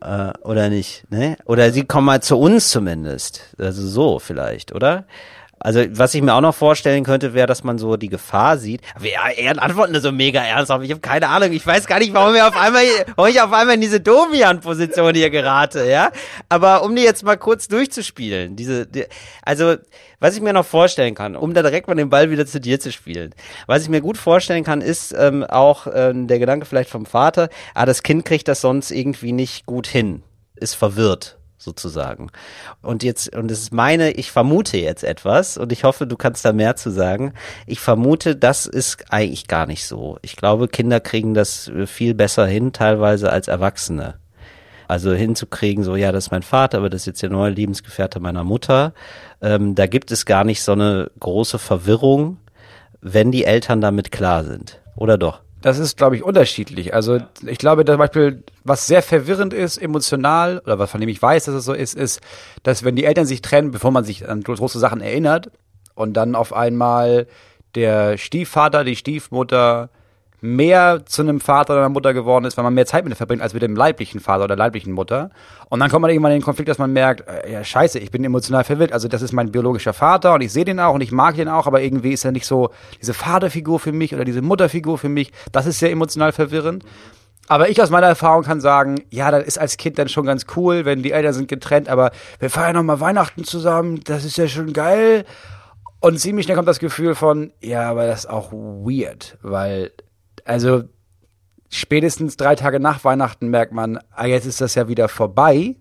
Äh, oder nicht, ne? Oder sie kommen mal zu uns zumindest. Also so vielleicht, oder? Also, was ich mir auch noch vorstellen könnte, wäre, dass man so die Gefahr sieht. Aber ja, er antworten so mega ernsthaft. Ich habe keine Ahnung. Ich weiß gar nicht, warum, wir auf einmal, warum ich auf einmal in diese Domian-Position hier gerate, ja. Aber um die jetzt mal kurz durchzuspielen, diese, die, also, was ich mir noch vorstellen kann, um da direkt mal den Ball wieder zu dir zu spielen. Was ich mir gut vorstellen kann, ist ähm, auch ähm, der Gedanke vielleicht vom Vater, ah, das Kind kriegt das sonst irgendwie nicht gut hin, ist verwirrt sozusagen. Und jetzt, und es ist meine, ich vermute jetzt etwas und ich hoffe, du kannst da mehr zu sagen. Ich vermute, das ist eigentlich gar nicht so. Ich glaube, Kinder kriegen das viel besser hin, teilweise als Erwachsene. Also hinzukriegen, so ja, das ist mein Vater, aber das ist jetzt der neue Lebensgefährte meiner Mutter. Ähm, da gibt es gar nicht so eine große Verwirrung, wenn die Eltern damit klar sind. Oder doch? Das ist, glaube ich, unterschiedlich. Also ich glaube zum Beispiel, was sehr verwirrend ist, emotional, oder was von dem ich weiß, dass es so ist, ist, dass wenn die Eltern sich trennen, bevor man sich an große Sachen erinnert, und dann auf einmal der Stiefvater, die Stiefmutter mehr zu einem Vater oder einer Mutter geworden ist, weil man mehr Zeit mit ihr verbringt als mit dem leiblichen Vater oder leiblichen Mutter. Und dann kommt man irgendwann in den Konflikt, dass man merkt, äh, ja scheiße, ich bin emotional verwirrt. Also das ist mein biologischer Vater und ich sehe den auch und ich mag den auch, aber irgendwie ist er nicht so diese Vaterfigur für mich oder diese Mutterfigur für mich. Das ist sehr emotional verwirrend. Aber ich aus meiner Erfahrung kann sagen, ja, das ist als Kind dann schon ganz cool, wenn die Eltern sind getrennt, aber wir feiern noch mal Weihnachten zusammen, das ist ja schon geil. Und ziemlich schnell kommt das Gefühl von, ja, aber das ist auch weird, weil also spätestens drei Tage nach Weihnachten merkt man, ah, jetzt ist das ja wieder vorbei.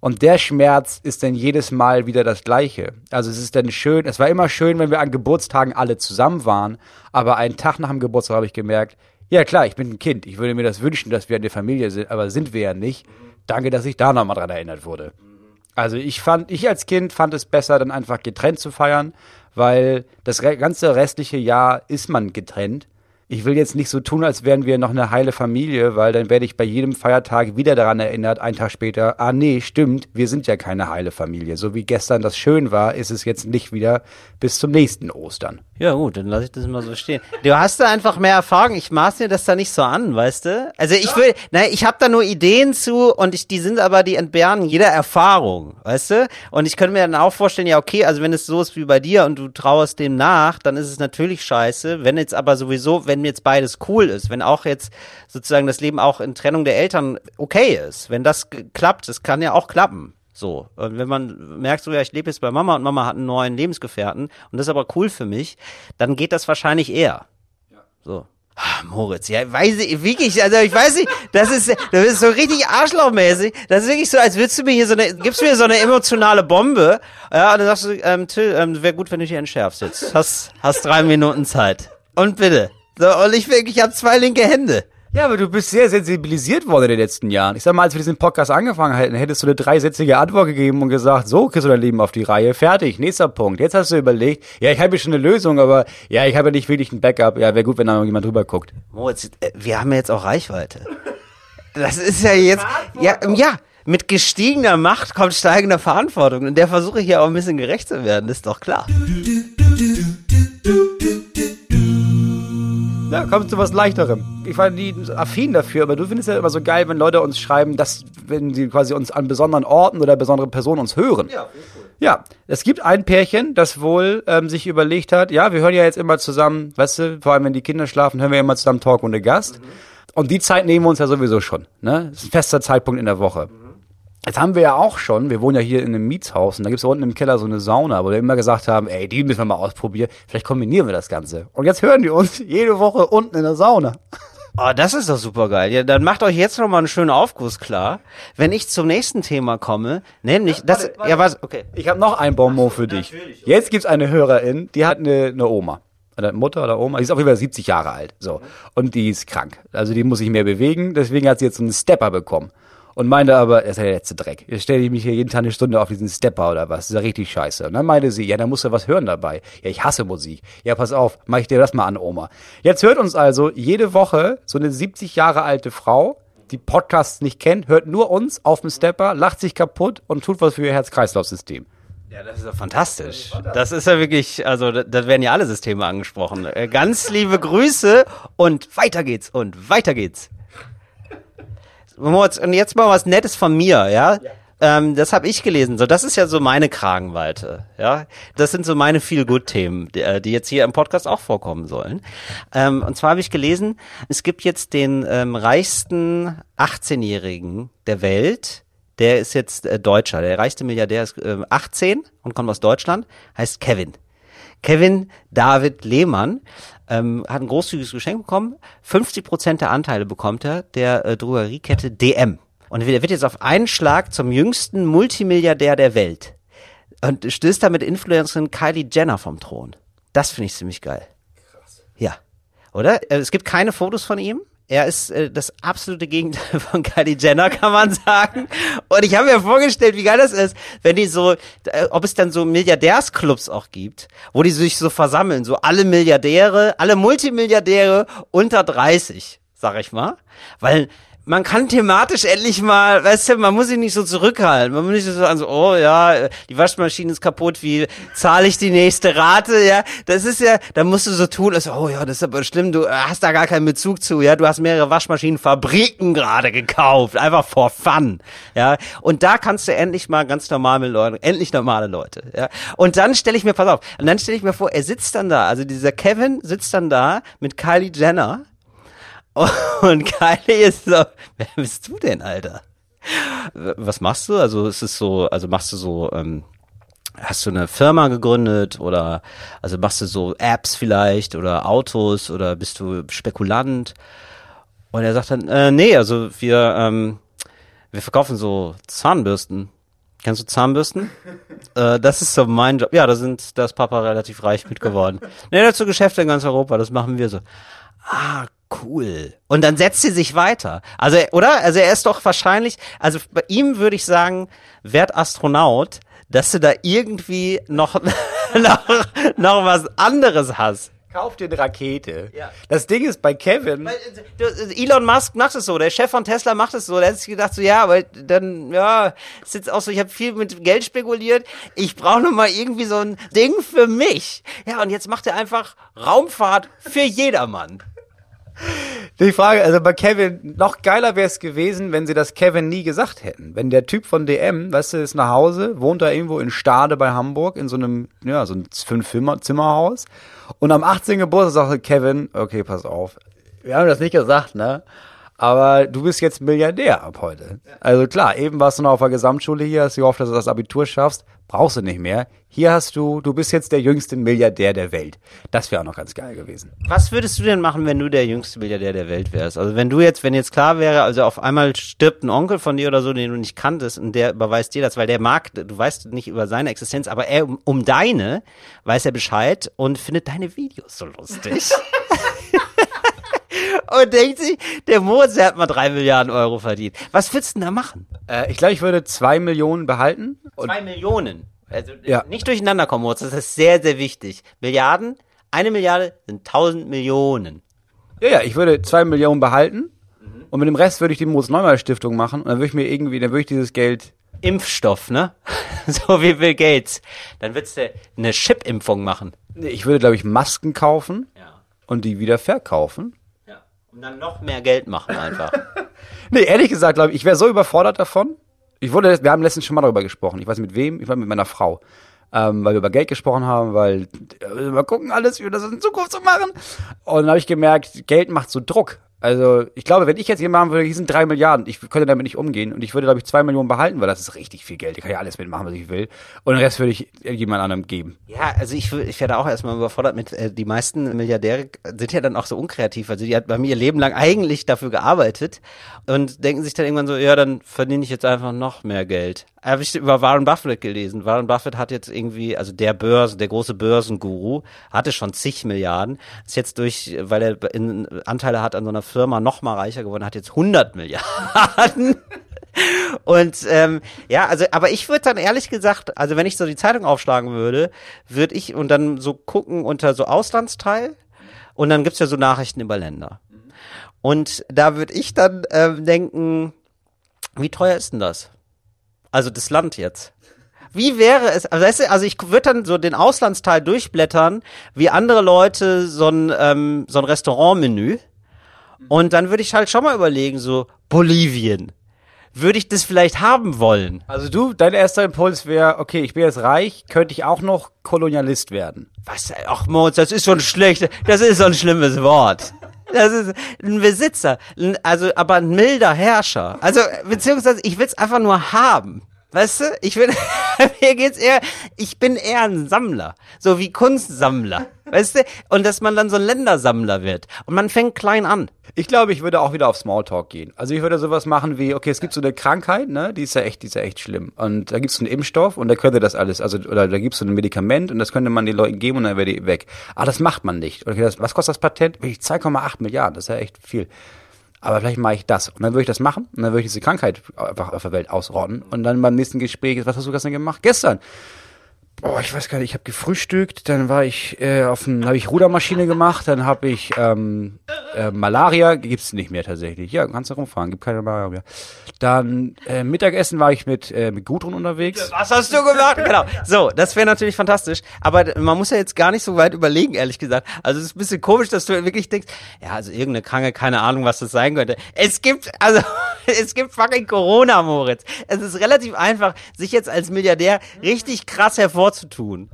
Und der Schmerz ist dann jedes Mal wieder das gleiche. Also es ist dann schön, es war immer schön, wenn wir an Geburtstagen alle zusammen waren, aber einen Tag nach dem Geburtstag habe ich gemerkt, ja klar, ich bin ein Kind, ich würde mir das wünschen, dass wir eine Familie sind, aber sind wir ja nicht. Danke, dass ich da nochmal dran erinnert wurde. Also ich fand, ich als Kind fand es besser, dann einfach getrennt zu feiern, weil das ganze restliche Jahr ist man getrennt ich will jetzt nicht so tun, als wären wir noch eine heile Familie, weil dann werde ich bei jedem Feiertag wieder daran erinnert, einen Tag später, ah nee, stimmt, wir sind ja keine heile Familie. So wie gestern das schön war, ist es jetzt nicht wieder bis zum nächsten Ostern. Ja gut, dann lasse ich das mal so stehen. Du hast da einfach mehr Erfahrung. Ich maß mir das da nicht so an, weißt du? Also ich will, nein, ich habe da nur Ideen zu und ich, die sind aber die entbehren jeder Erfahrung, weißt du? Und ich könnte mir dann auch vorstellen, ja okay, also wenn es so ist wie bei dir und du trauerst dem nach, dann ist es natürlich scheiße. Wenn jetzt aber sowieso, wenn jetzt beides cool ist, wenn auch jetzt sozusagen das Leben auch in Trennung der Eltern okay ist, wenn das klappt, das kann ja auch klappen. So, und wenn man merkt, so ja, ich lebe jetzt bei Mama und Mama hat einen neuen Lebensgefährten und das ist aber cool für mich, dann geht das wahrscheinlich eher. Ja. So. Ah, Moritz, ja, weiß ich, wirklich, also ich weiß nicht, das ist, das ist so richtig arschlochmäßig. Das ist wirklich so, als würdest du mir hier so eine, gibst mir so eine emotionale Bombe, ja, und dann sagst du, ähm, Till, ähm, wäre gut, wenn du dich entschärfst jetzt. Hast, hast drei Minuten Zeit. Und bitte. So, und ich wirklich, ich habe zwei linke Hände. Ja, aber du bist sehr sensibilisiert worden in den letzten Jahren. Ich sag mal, als wir diesen Podcast angefangen hätten, hättest du eine dreisätzige Antwort gegeben und gesagt, so kriegst du dein Leben auf die Reihe, fertig, nächster Punkt. Jetzt hast du überlegt, ja, ich habe ja schon eine Lösung, aber ja, ich habe ja nicht wirklich ein Backup. Ja, wäre gut, wenn da noch jemand drüber guckt. Moritz, äh, wir haben ja jetzt auch Reichweite. Das ist ja jetzt, ja, ja, mit gestiegener Macht kommt steigender Verantwortung. Und der versuche hier auch ein bisschen gerecht zu werden, ist doch klar. Ja, kommt zu was Leichterem. Ich war nie affin dafür, aber du findest ja immer so geil, wenn Leute uns schreiben, dass, wenn sie quasi uns an besonderen Orten oder besondere Personen uns hören. Ja, cool. Ja, es gibt ein Pärchen, das wohl ähm, sich überlegt hat, ja, wir hören ja jetzt immer zusammen, weißt du, vor allem wenn die Kinder schlafen, hören wir immer zusammen Talk ohne Gast. Mhm. Und die Zeit nehmen wir uns ja sowieso schon. Ne? Das ist ein fester Zeitpunkt in der Woche. Mhm. Jetzt haben wir ja auch schon, wir wohnen ja hier in einem Mietshaus und da gibt's unten im Keller so eine Sauna, wo wir immer gesagt haben, ey, die müssen wir mal ausprobieren, vielleicht kombinieren wir das Ganze. Und jetzt hören die uns jede Woche unten in der Sauna. Oh, das ist doch super geil. Ja, dann macht euch jetzt noch mal einen schönen Aufguss klar, wenn ich zum nächsten Thema komme, nämlich das warte, warte. ja was okay. Ich habe noch ein Bonbon für dich. Jetzt gibt's eine Hörerin, die hat eine, eine Oma. Eine Mutter oder Oma, die ist auf jeden Fall 70 Jahre alt, so. Und die ist krank. Also die muss sich mehr bewegen, deswegen hat sie jetzt einen Stepper bekommen und meinte aber, das ist ja der letzte Dreck. Jetzt stelle ich mich hier jeden Tag eine Stunde auf diesen Stepper oder was. Das ist ja richtig scheiße. Und dann meinte sie, ja, da musst du was hören dabei. Ja, ich hasse Musik. Ja, pass auf, mach ich dir das mal an, Oma. Jetzt hört uns also jede Woche so eine 70 Jahre alte Frau, die Podcasts nicht kennt, hört nur uns auf dem Stepper, lacht sich kaputt und tut was für ihr Herz-Kreislauf-System. Ja, das ist ja fantastisch. Das ist ja wirklich, also da werden ja alle Systeme angesprochen. Äh, ganz liebe Grüße und weiter geht's und weiter geht's. Und jetzt mal was Nettes von mir, ja? ja. Ähm, das habe ich gelesen. So, das ist ja so meine Kragenweite. Ja, das sind so meine feel good Themen, die, äh, die, jetzt hier im Podcast auch vorkommen sollen. Ähm, und zwar habe ich gelesen, es gibt jetzt den ähm, reichsten 18-Jährigen der Welt. Der ist jetzt äh, Deutscher. Der reichste Milliardär ist äh, 18 und kommt aus Deutschland. Heißt Kevin. Kevin David Lehmann ähm, hat ein großzügiges Geschenk bekommen. 50 Prozent der Anteile bekommt er der äh, Drogeriekette DM. Und er wird jetzt auf einen Schlag zum jüngsten Multimilliardär der Welt. Und stößt damit Influencerin Kylie Jenner vom Thron. Das finde ich ziemlich geil. Krass. Ja. Oder? Äh, es gibt keine Fotos von ihm. Er ist äh, das absolute Gegenteil von Kylie Jenner, kann man sagen. Und ich habe mir vorgestellt, wie geil das ist, wenn die so, äh, ob es dann so Milliardärsclubs auch gibt, wo die sich so versammeln, so alle Milliardäre, alle Multimilliardäre unter 30, sag ich mal. Weil man kann thematisch endlich mal, weißt du, man muss sich nicht so zurückhalten. Man muss nicht so sagen, so, oh ja, die Waschmaschine ist kaputt, wie zahle ich die nächste Rate, ja? Das ist ja, da musst du so tun, als, oh ja, das ist aber schlimm, du hast da gar keinen Bezug zu, ja? Du hast mehrere Waschmaschinenfabriken gerade gekauft, einfach for fun, ja? Und da kannst du endlich mal ganz normal mit Leuten, endlich normale Leute, ja? Und dann stelle ich mir, pass auf, und dann stelle ich mir vor, er sitzt dann da, also dieser Kevin sitzt dann da mit Kylie Jenner, und Kylie ist so, wer bist du denn, Alter? Was machst du? Also ist es so, also machst du so, ähm, hast du eine Firma gegründet oder also machst du so Apps vielleicht oder Autos oder bist du Spekulant? Und er sagt dann, äh, nee, also wir, ähm, wir verkaufen so Zahnbürsten. Kennst du Zahnbürsten? äh, das ist so mein Job. Ja, da sind, da ist Papa relativ reich mit geworden. nee, dazu Geschäfte in ganz Europa, das machen wir so. Ah, cool. Und dann setzt sie sich weiter. Also, oder? Also er ist doch wahrscheinlich, also bei ihm würde ich sagen, werd Astronaut, dass du da irgendwie noch, noch, noch was anderes hast. Kauf dir eine Rakete. Ja. Das Ding ist bei Kevin. Weil, äh, Elon Musk macht es so, der Chef von Tesla macht es so. Der hat sich gedacht so, ja, aber dann, ja, ist jetzt auch so, ich habe viel mit Geld spekuliert. Ich brauche noch mal irgendwie so ein Ding für mich. Ja, und jetzt macht er einfach Raumfahrt für jedermann. Die Frage, also bei Kevin, noch geiler wäre es gewesen, wenn sie das Kevin nie gesagt hätten. Wenn der Typ von DM, weißt du, ist nach Hause, wohnt da irgendwo in Stade bei Hamburg in so einem, ja, so ein Fünf-Zimmerhaus und am 18. Geburtstag sagt Kevin, okay, pass auf, wir haben das nicht gesagt, ne? Aber du bist jetzt Milliardär ab heute. Also klar, eben warst du noch auf der Gesamtschule hier, hast du gehofft, dass du das Abitur schaffst. Brauchst du nicht mehr. Hier hast du, du bist jetzt der jüngste Milliardär der Welt. Das wäre auch noch ganz geil gewesen. Was würdest du denn machen, wenn du der jüngste Milliardär der Welt wärst? Also wenn du jetzt, wenn jetzt klar wäre, also auf einmal stirbt ein Onkel von dir oder so, den du nicht kanntest und der überweist dir das, weil der mag, du weißt nicht über seine Existenz, aber er um, um deine weiß er Bescheid und findet deine Videos so lustig. und denkt sich, der der hat mal drei Milliarden Euro verdient. Was würdest du denn da machen? Äh, ich glaube, ich würde zwei Millionen behalten. Zwei Millionen? Also ja. nicht durcheinander kommen, Moritz, das ist sehr, sehr wichtig. Milliarden, eine Milliarde sind tausend Millionen. Ja, ja, ich würde zwei Millionen behalten. Mhm. Und mit dem Rest würde ich die Moritz-Neumann-Stiftung machen und dann würde ich mir irgendwie, dann würde ich dieses Geld Impfstoff, ne? So wie Bill Gates. Dann würdest du eine Chip-Impfung machen. Ich würde, glaube ich, Masken kaufen Ja. und die wieder verkaufen. Und dann noch mehr Geld machen einfach. Nee, ehrlich gesagt, glaube ich, ich wäre so überfordert davon. Ich wurde, wir haben letztens schon mal darüber gesprochen. Ich weiß mit wem, ich war mit meiner Frau. Ähm, weil wir über Geld gesprochen haben, weil äh, mal gucken alles, wie wir das in Zukunft so machen. Und dann habe ich gemerkt, Geld macht so Druck. Also ich glaube, wenn ich jetzt jemand machen würde, hier sind drei Milliarden, ich könnte damit nicht umgehen und ich würde, glaube ich, zwei Millionen behalten, weil das ist richtig viel Geld. Ich kann ja alles mitmachen, was ich will. Und den Rest würde ich jemand anderem geben. Ja, also ich, ich werde auch erstmal überfordert mit, äh, die meisten Milliardäre sind ja dann auch so unkreativ. Also die hat bei mir ihr Leben lang eigentlich dafür gearbeitet und denken sich dann irgendwann so, ja, dann verdiene ich jetzt einfach noch mehr Geld. Habe ich über Warren Buffett gelesen. Warren Buffett hat jetzt irgendwie, also der Börsen, der große Börsenguru, hatte schon zig Milliarden, ist jetzt durch, weil er in, Anteile hat an so einer Firma noch mal reicher geworden, hat jetzt 100 Milliarden. Und ähm, ja, also, aber ich würde dann ehrlich gesagt, also wenn ich so die Zeitung aufschlagen würde, würde ich und dann so gucken unter so Auslandsteil und dann gibt's ja so Nachrichten über Länder. Und da würde ich dann ähm, denken, wie teuer ist denn das? Also das Land jetzt. Wie wäre es, also, also ich würde dann so den Auslandsteil durchblättern, wie andere Leute so ein, ähm, so ein Restaurantmenü. Und dann würde ich halt schon mal überlegen, so Bolivien. Würde ich das vielleicht haben wollen? Also du, dein erster Impuls wäre, okay, ich bin jetzt reich, könnte ich auch noch Kolonialist werden. Was? Ach, Moritz, das ist schon schlecht. Das ist so ein schlimmes Wort. Das ist ein Besitzer. Also, aber ein milder Herrscher. Also, beziehungsweise, ich will's einfach nur haben. Weißt du? Ich will, mir geht's eher, ich bin eher ein Sammler. So wie Kunstsammler. Weißt du? Und dass man dann so ein Ländersammler wird. Und man fängt klein an. Ich glaube, ich würde auch wieder auf Smalltalk gehen. Also ich würde sowas machen wie, okay, es gibt so eine Krankheit, ne, die ist ja echt, die ist ja echt schlimm. Und da gibt es einen Impfstoff und da könnte das alles, also oder da gibt es so ein Medikament und das könnte man den Leuten geben und dann wäre die weg. Aber das macht man nicht. Okay, das, was kostet das Patent? Wirklich 2,8 Milliarden, das ist ja echt viel. Aber vielleicht mache ich das. Und dann würde ich das machen und dann würde ich diese Krankheit einfach auf der Welt ausrotten. Und dann beim nächsten Gespräch, was hast du gestern gemacht? Gestern. Boah, ich weiß gar nicht, ich habe gefrühstückt, dann war ich äh, auf dem, habe ich Rudermaschine gemacht, dann habe ich ähm, äh, Malaria, gibt's nicht mehr tatsächlich. Ja, kannst du rumfahren, gibt keine Malaria mehr. Dann äh, Mittagessen war ich mit, äh, mit Gudrun unterwegs. Was hast du gemacht? genau. So, das wäre natürlich fantastisch. Aber man muss ja jetzt gar nicht so weit überlegen, ehrlich gesagt. Also es ist ein bisschen komisch, dass du wirklich denkst, ja, also irgendeine Kranke, keine Ahnung, was das sein könnte. Es gibt, also, es gibt fucking Corona, Moritz. Es ist relativ einfach, sich jetzt als Milliardär richtig krass hervorzutun.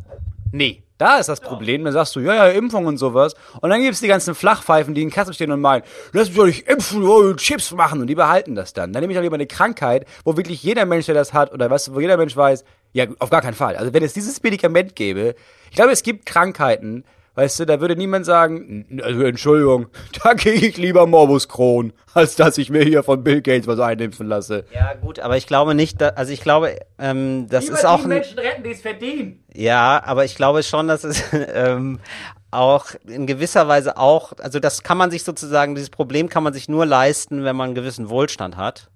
Nee. Da ist das Problem, dann sagst du, ja, ja, Impfung und sowas. Und dann gibt's die ganzen Flachpfeifen, die in Kassel stehen und meinen, lass mich doch nicht impfen, oh, Chips machen. Und die behalten das dann. Dann nehme ich doch lieber eine Krankheit, wo wirklich jeder Mensch, der das hat, oder weißt du, wo jeder Mensch weiß, ja, auf gar keinen Fall. Also wenn es dieses Medikament gäbe, ich glaube, es gibt Krankheiten, weißt du, da würde niemand sagen, "N- also Entschuldigung, da kriege ich lieber Morbus Crohn, als dass ich mir hier von Bill Gates was einimpfen lasse. Ja, gut, aber ich glaube nicht, da, also ich glaube, ähm, das ist auch ein, retten, die es verdienen. Ja, aber ich glaube schon, dass es ähm, auch in gewisser Weise auch, also das kann man sich sozusagen, dieses Problem kann man sich nur leisten, wenn man einen gewissen Wohlstand hat.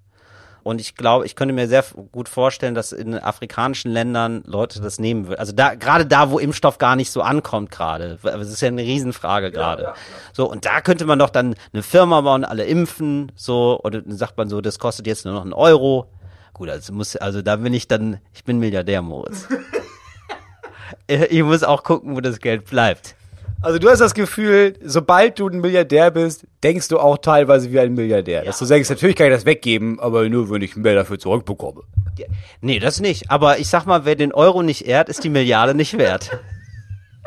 Und ich glaube, ich könnte mir sehr gut vorstellen, dass in afrikanischen Ländern Leute das nehmen würden. Also da, gerade da, wo Impfstoff gar nicht so ankommt gerade. Das ist ja eine Riesenfrage gerade. So, und da könnte man doch dann eine Firma bauen, alle impfen, so, oder dann sagt man so, das kostet jetzt nur noch einen Euro. Gut, also muss, also da bin ich dann, ich bin Milliardär, Moritz. ich muss auch gucken, wo das Geld bleibt. Also du hast das Gefühl, sobald du ein Milliardär bist, denkst du auch teilweise wie ein Milliardär. Dass du denkst, natürlich kann ich das weggeben, aber nur, wenn ich mehr dafür zurückbekomme. Nee, das nicht. Aber ich sag mal, wer den Euro nicht ehrt, ist die Milliarde nicht wert.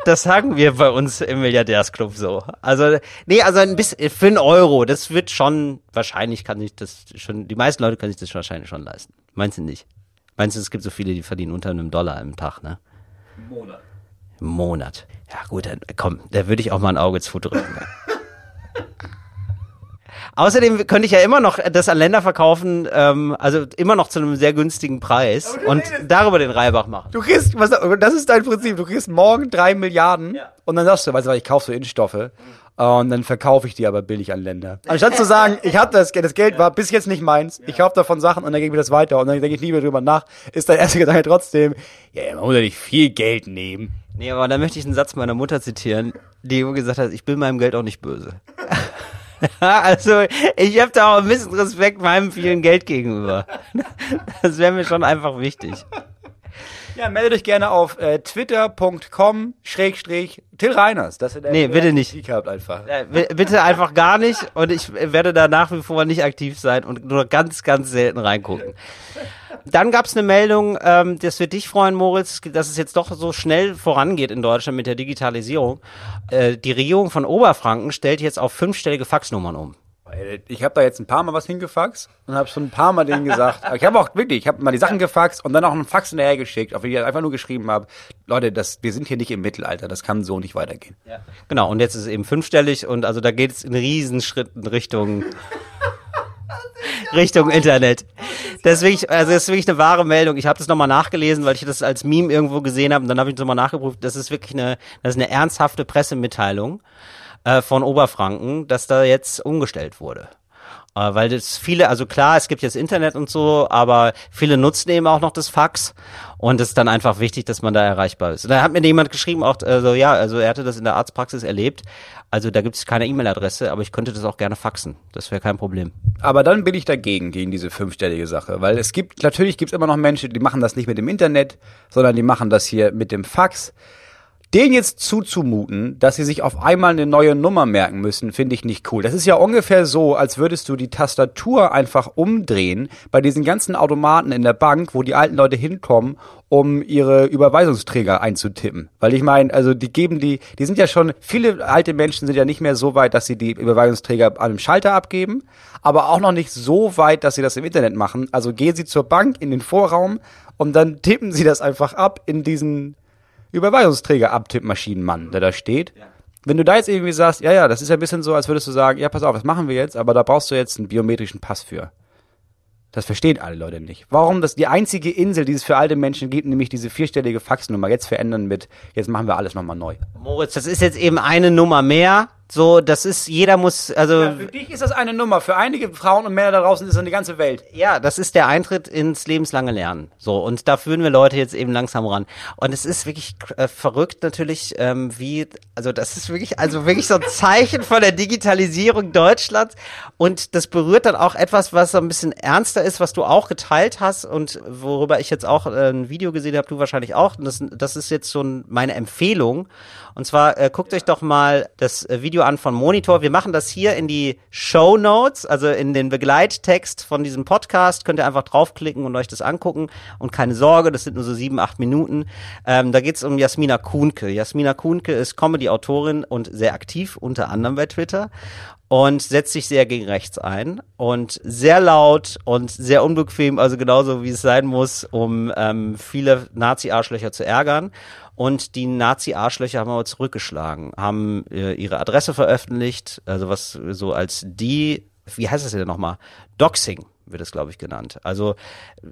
Das sagen wir bei uns im Milliardärsclub so. Also, nee, also ein bisschen, für einen Euro, das wird schon, wahrscheinlich kann ich das schon, die meisten Leute können sich das wahrscheinlich schon leisten. Meinst du nicht? Meinst du, es gibt so viele, die verdienen unter einem Dollar im Tag, ne? Im Monat. Monat. Ja gut, dann komm, da würde ich auch mal ein Auge zudrücken. Außerdem könnte ich ja immer noch das an Länder verkaufen, ähm, also immer noch zu einem sehr günstigen Preis und darüber den Reibach machen. Du kriegst, was, das ist dein Prinzip, du kriegst morgen drei Milliarden und dann sagst du, weißt du was, ich kaufe so Impfstoffe äh, und dann verkaufe ich die aber billig an Länder. Anstatt zu sagen, ich habe das Geld, das Geld war bis jetzt nicht meins, ich kaufe davon Sachen und dann gebe ich das weiter und dann denke ich nie mehr drüber nach, ist dein erster Gedanke trotzdem, ja, man muss ja nicht viel Geld nehmen. Nee, aber da möchte ich einen Satz meiner Mutter zitieren, die gesagt hat, ich bin meinem Geld auch nicht böse. also ich habe da auch ein bisschen Respekt meinem vielen Geld gegenüber. Das wäre mir schon einfach wichtig. Ja, meldet euch gerne auf äh, twitter.com schrägstrich Till Reiners. Das ist Nee, bitte nicht. Habt einfach. B- Bitte einfach gar nicht und ich werde da nach wie vor nicht aktiv sein und nur ganz, ganz selten reingucken. Dann gab es eine Meldung, ähm, das wird dich freuen, Moritz, dass es jetzt doch so schnell vorangeht in Deutschland mit der Digitalisierung. Äh, die Regierung von Oberfranken stellt jetzt auf fünfstellige Faxnummern um. Ich habe da jetzt ein paar Mal was hingefaxt und habe schon ein paar Mal denen gesagt. Ich habe auch wirklich, ich habe mal die Sachen gefaxt und dann auch einen Fax hinterher geschickt, auf den ich einfach nur geschrieben habe, Leute, das, wir sind hier nicht im Mittelalter, das kann so nicht weitergehen. Genau, und jetzt ist es eben fünfstellig und also da geht es in Riesenschritten Richtung Richtung Internet. Das wirklich, also das ist wirklich eine wahre Meldung. Ich habe das nochmal nachgelesen, weil ich das als Meme irgendwo gesehen habe und dann habe ich nochmal nachgeprüft. Das ist wirklich eine, das ist eine ernsthafte Pressemitteilung äh, von Oberfranken, dass da jetzt umgestellt wurde. Äh, weil das viele, also klar, es gibt jetzt Internet und so, aber viele nutzen eben auch noch das Fax und es ist dann einfach wichtig, dass man da erreichbar ist. Und da hat mir jemand geschrieben, auch, also ja, also er hatte das in der Arztpraxis erlebt. Also da gibt es keine E-Mail-Adresse, aber ich könnte das auch gerne faxen. Das wäre kein Problem. Aber dann bin ich dagegen, gegen diese fünfstellige Sache. Weil es gibt, natürlich gibt es immer noch Menschen, die machen das nicht mit dem Internet, sondern die machen das hier mit dem Fax. Den jetzt zuzumuten, dass sie sich auf einmal eine neue Nummer merken müssen, finde ich nicht cool. Das ist ja ungefähr so, als würdest du die Tastatur einfach umdrehen bei diesen ganzen Automaten in der Bank, wo die alten Leute hinkommen, um ihre Überweisungsträger einzutippen. Weil ich meine, also die geben die, die sind ja schon, viele alte Menschen sind ja nicht mehr so weit, dass sie die Überweisungsträger an einem Schalter abgeben, aber auch noch nicht so weit, dass sie das im Internet machen. Also gehen sie zur Bank in den Vorraum und dann tippen sie das einfach ab in diesen Überweisungsträger-Abtippmaschinenmann, der da steht. Wenn du da jetzt irgendwie sagst, ja, ja, das ist ja ein bisschen so, als würdest du sagen, ja, pass auf, das machen wir jetzt, aber da brauchst du jetzt einen biometrischen Pass für. Das verstehen alle Leute nicht. Warum das die einzige Insel, die es für alte Menschen gibt, nämlich diese vierstellige Faxnummer, jetzt verändern mit, jetzt machen wir alles nochmal neu. Moritz, das ist jetzt eben eine Nummer mehr. So, das ist, jeder muss, also für dich ist das eine Nummer, für einige Frauen und Männer da draußen ist das die ganze Welt. Ja, das ist der Eintritt ins lebenslange Lernen. So, und da führen wir Leute jetzt eben langsam ran. Und es ist wirklich äh, verrückt natürlich, ähm, wie, also das ist wirklich, also wirklich so ein Zeichen von der Digitalisierung Deutschlands. Und das berührt dann auch etwas, was so ein bisschen ernster ist, was du auch geteilt hast und worüber ich jetzt auch äh, ein Video gesehen habe, du wahrscheinlich auch. Und das, das ist jetzt so ein, meine Empfehlung. Und zwar äh, guckt euch doch mal das äh, An von Monitor. Wir machen das hier in die Show Notes, also in den Begleittext von diesem Podcast. Könnt ihr einfach draufklicken und euch das angucken. Und keine Sorge, das sind nur so sieben, acht Minuten. Ähm, da geht's um Jasmina Kuhnke. Jasmina Kuhnke ist Comedy-Autorin und sehr aktiv, unter anderem bei Twitter und setzt sich sehr gegen rechts ein und sehr laut und sehr unbequem, also genauso wie es sein muss, um ähm, viele Nazi-Arschlöcher zu ärgern. Und die Nazi-Arschlöcher haben aber zurückgeschlagen, haben äh, ihre Adresse veröffentlicht, also was so als die, wie heißt das denn nochmal? Doxing wird es, glaube ich, genannt. Also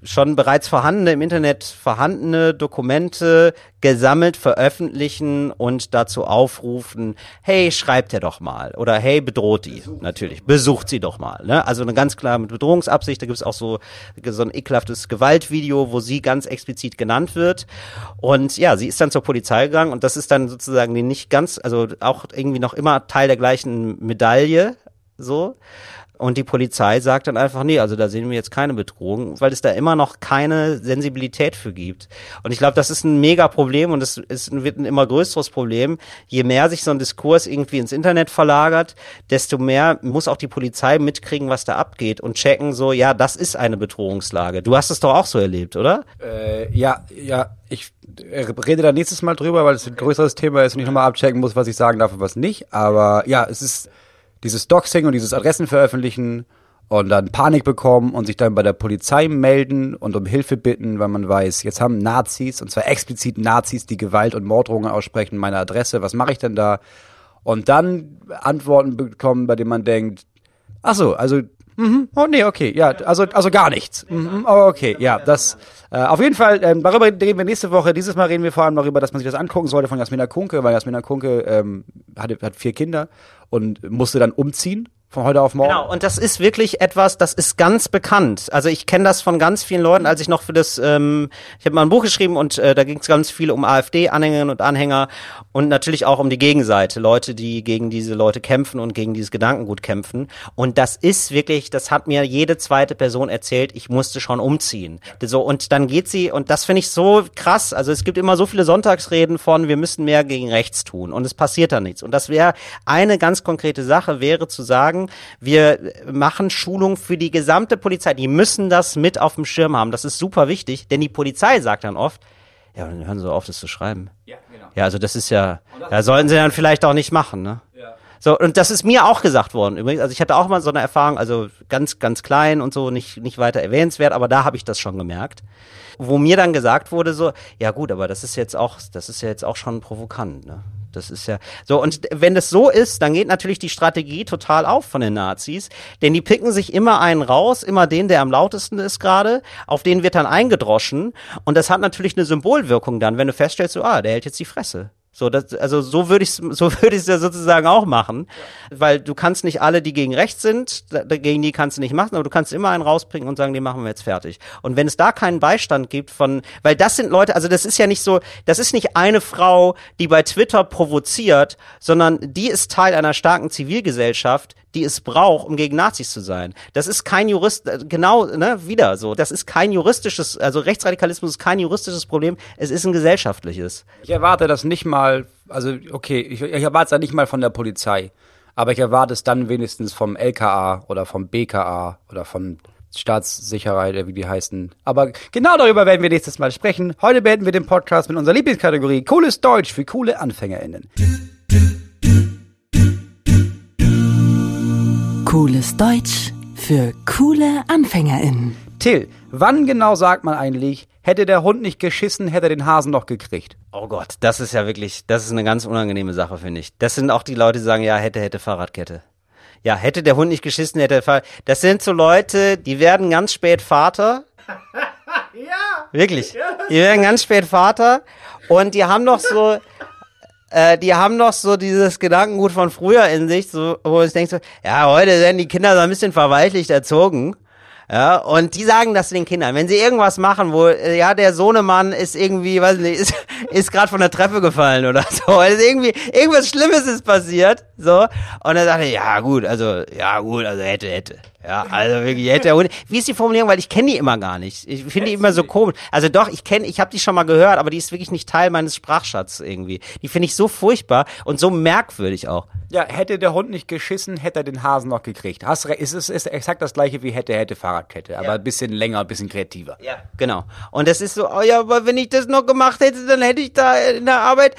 schon bereits vorhandene im Internet vorhandene Dokumente gesammelt, veröffentlichen und dazu aufrufen, hey, schreibt er doch mal. Oder hey, bedroht die. Natürlich. Besucht sie doch mal. Ne? Also eine ganz klar mit Bedrohungsabsicht. Da gibt es auch so, so ein ekelhaftes Gewaltvideo, wo sie ganz explizit genannt wird. Und ja, sie ist dann zur Polizei gegangen und das ist dann sozusagen die nicht ganz, also auch irgendwie noch immer Teil der gleichen Medaille. So. Und die Polizei sagt dann einfach, nee, also da sehen wir jetzt keine Bedrohung, weil es da immer noch keine Sensibilität für gibt. Und ich glaube, das ist ein mega Problem und es wird ein immer größeres Problem. Je mehr sich so ein Diskurs irgendwie ins Internet verlagert, desto mehr muss auch die Polizei mitkriegen, was da abgeht und checken so, ja, das ist eine Bedrohungslage. Du hast es doch auch so erlebt, oder? Äh, ja, ja, ich äh, rede da nächstes Mal drüber, weil es ein größeres Thema ist und ich nochmal abchecken muss, was ich sagen darf und was nicht. Aber ja, es ist dieses Doxing und dieses Adressen veröffentlichen und dann Panik bekommen und sich dann bei der Polizei melden und um Hilfe bitten, weil man weiß, jetzt haben Nazis, und zwar explizit Nazis, die Gewalt und Morddrohungen aussprechen, meine Adresse, was mache ich denn da? Und dann Antworten bekommen, bei denen man denkt, ach so, also Mhm. Oh nee, okay, ja, also also gar nichts. Mhm. Oh, okay, ja, das äh, auf jeden Fall. Ähm, darüber reden wir nächste Woche. Dieses Mal reden wir vor allem darüber, dass man sich das angucken sollte von Jasmina Kunke, weil Jasmina Kunke ähm, hat, hat vier Kinder und musste dann umziehen Von heute auf morgen. Genau, und das ist wirklich etwas, das ist ganz bekannt. Also ich kenne das von ganz vielen Leuten, als ich noch für das, ähm, ich habe mal ein Buch geschrieben und äh, da ging es ganz viel um AfD-Anhängerinnen und Anhänger und natürlich auch um die Gegenseite, Leute, die gegen diese Leute kämpfen und gegen dieses Gedankengut kämpfen. Und das ist wirklich, das hat mir jede zweite Person erzählt, ich musste schon umziehen. So, und dann geht sie, und das finde ich so krass, also es gibt immer so viele Sonntagsreden von, wir müssen mehr gegen rechts tun und es passiert da nichts. Und das wäre eine ganz konkrete Sache, wäre zu sagen, wir machen Schulung für die gesamte Polizei. Die müssen das mit auf dem Schirm haben. Das ist super wichtig, denn die Polizei sagt dann oft, ja, dann hören Sie auf, das zu schreiben. Ja, genau. Ja, also das ist ja, da sollten Sie dann vielleicht auch nicht machen, ne? Ja. So, und das ist mir auch gesagt worden übrigens. Also ich hatte auch mal so eine Erfahrung, also ganz, ganz klein und so, nicht, nicht weiter erwähnenswert, aber da habe ich das schon gemerkt. Wo mir dann gesagt wurde, so, ja gut, aber das ist jetzt auch, das ist ja jetzt auch schon provokant, ne? Das ist ja so. Und wenn das so ist, dann geht natürlich die Strategie total auf von den Nazis. Denn die picken sich immer einen raus, immer den, der am lautesten ist gerade. Auf den wird dann eingedroschen. Und das hat natürlich eine Symbolwirkung dann, wenn du feststellst, so, ah, der hält jetzt die Fresse. So, das, also so würde ich so würde ich es ja sozusagen auch machen, weil du kannst nicht alle, die gegen rechts sind, gegen die kannst du nicht machen, aber du kannst immer einen rausbringen und sagen, den machen wir jetzt fertig. Und wenn es da keinen Beistand gibt von, weil das sind Leute, also das ist ja nicht so, das ist nicht eine Frau, die bei Twitter provoziert, sondern die ist Teil einer starken Zivilgesellschaft, die es braucht, um gegen Nazis zu sein. Das ist kein Jurist, äh, genau, ne, wieder so. Das ist kein juristisches, also Rechtsradikalismus ist kein juristisches Problem, es ist ein gesellschaftliches. Ich erwarte das nicht mal, also okay, ich, ich erwarte es ja nicht mal von der Polizei, aber ich erwarte es dann wenigstens vom LKA oder vom BKA oder von Staatssicherheit, wie die heißen. Aber genau darüber werden wir nächstes Mal sprechen. Heute beenden wir den Podcast mit unserer Lieblingskategorie Cooles Deutsch für coole AnfängerInnen. Cooles Deutsch für coole AnfängerInnen. Till, wann genau sagt man eigentlich, hätte der Hund nicht geschissen, hätte er den Hasen noch gekriegt? Oh Gott, das ist ja wirklich, das ist eine ganz unangenehme Sache, finde ich. Das sind auch die Leute, die sagen, ja, hätte, hätte Fahrradkette. Ja, hätte der Hund nicht geschissen, hätte er Fahrrad. Das sind so Leute, die werden ganz spät Vater. ja. Wirklich. Die werden ganz spät Vater und die haben noch so, äh, die haben noch so dieses Gedankengut von früher in sich, so, wo ich denke so, ja, heute werden die Kinder so ein bisschen verweichlicht erzogen. Ja, und die sagen das den Kindern, wenn sie irgendwas machen, wo, äh, ja, der Sohnemann ist irgendwie, weiß nicht, ist, ist gerade von der Treppe gefallen oder so, also irgendwie, irgendwas Schlimmes ist passiert, so, und dann sagt er, ja, gut, also, ja, gut, also hätte, hätte. Ja, also wirklich hätte er. Wie ist die Formulierung? Weil ich kenne die immer gar nicht. Ich finde die immer so komisch. Also doch, ich kenne, ich habe die schon mal gehört, aber die ist wirklich nicht Teil meines Sprachschatzes irgendwie. Die finde ich so furchtbar und so merkwürdig auch. Ja, hätte der Hund nicht geschissen, hätte er den Hasen noch gekriegt. Hast re- es ist, ist exakt das gleiche wie hätte, hätte Fahrradkette, aber Ja. ein bisschen länger, ein bisschen kreativer. Ja, genau. Und das ist so, oh ja, aber wenn ich das noch gemacht hätte, dann hätte ich da in der Arbeit,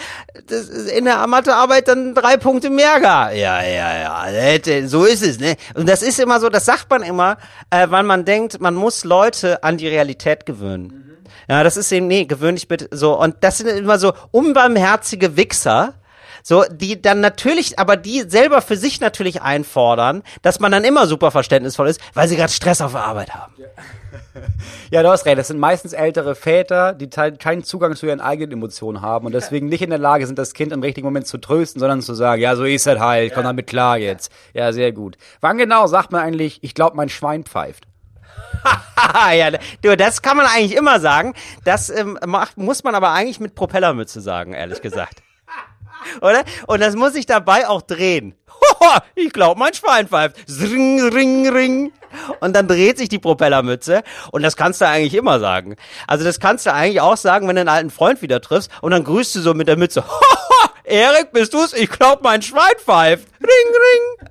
das, ist in der Mathearbeit dann drei Punkte mehr gehabt. Ja, ja, ja, hätte, so ist es, ne? Und das ist immer so, das sagt man immer, äh, weil man denkt, man muss Leute an die Realität gewöhnen. Ja, das ist eben, nee, gewöhn dich bitte so. Und das sind immer so unbarmherzige Wichser, so, die dann natürlich, aber die selber für sich natürlich einfordern, dass man dann immer super verständnisvoll ist, weil sie gerade Stress auf der Arbeit haben. Ja, du hast recht. Das sind meistens ältere Väter, die keinen Zugang zu ihren eigenen Emotionen haben und deswegen nicht in der Lage sind, das Kind im richtigen Moment zu trösten, sondern zu sagen, ja, so ist es halt, komm damit klar jetzt. Ja, sehr gut. Wann genau sagt man eigentlich, ich glaube, mein Schwein pfeift? Ja, du, das kann man eigentlich immer sagen. Das ähm, macht, muss man aber eigentlich mit Propellermütze sagen, ehrlich gesagt. Oder? Und das muss ich dabei auch drehen. Hoho, ich glaube, mein Schwein pfeift. Ring, ring, ring. Und dann dreht sich die Propellermütze. Und das kannst du eigentlich immer sagen. Also das kannst du eigentlich auch sagen, wenn du einen alten Freund wieder triffst. Und dann grüßt du so mit der Mütze. Hoho, Erik, bist du's? Ich glaube, mein Schwein pfeift. Ring, ring.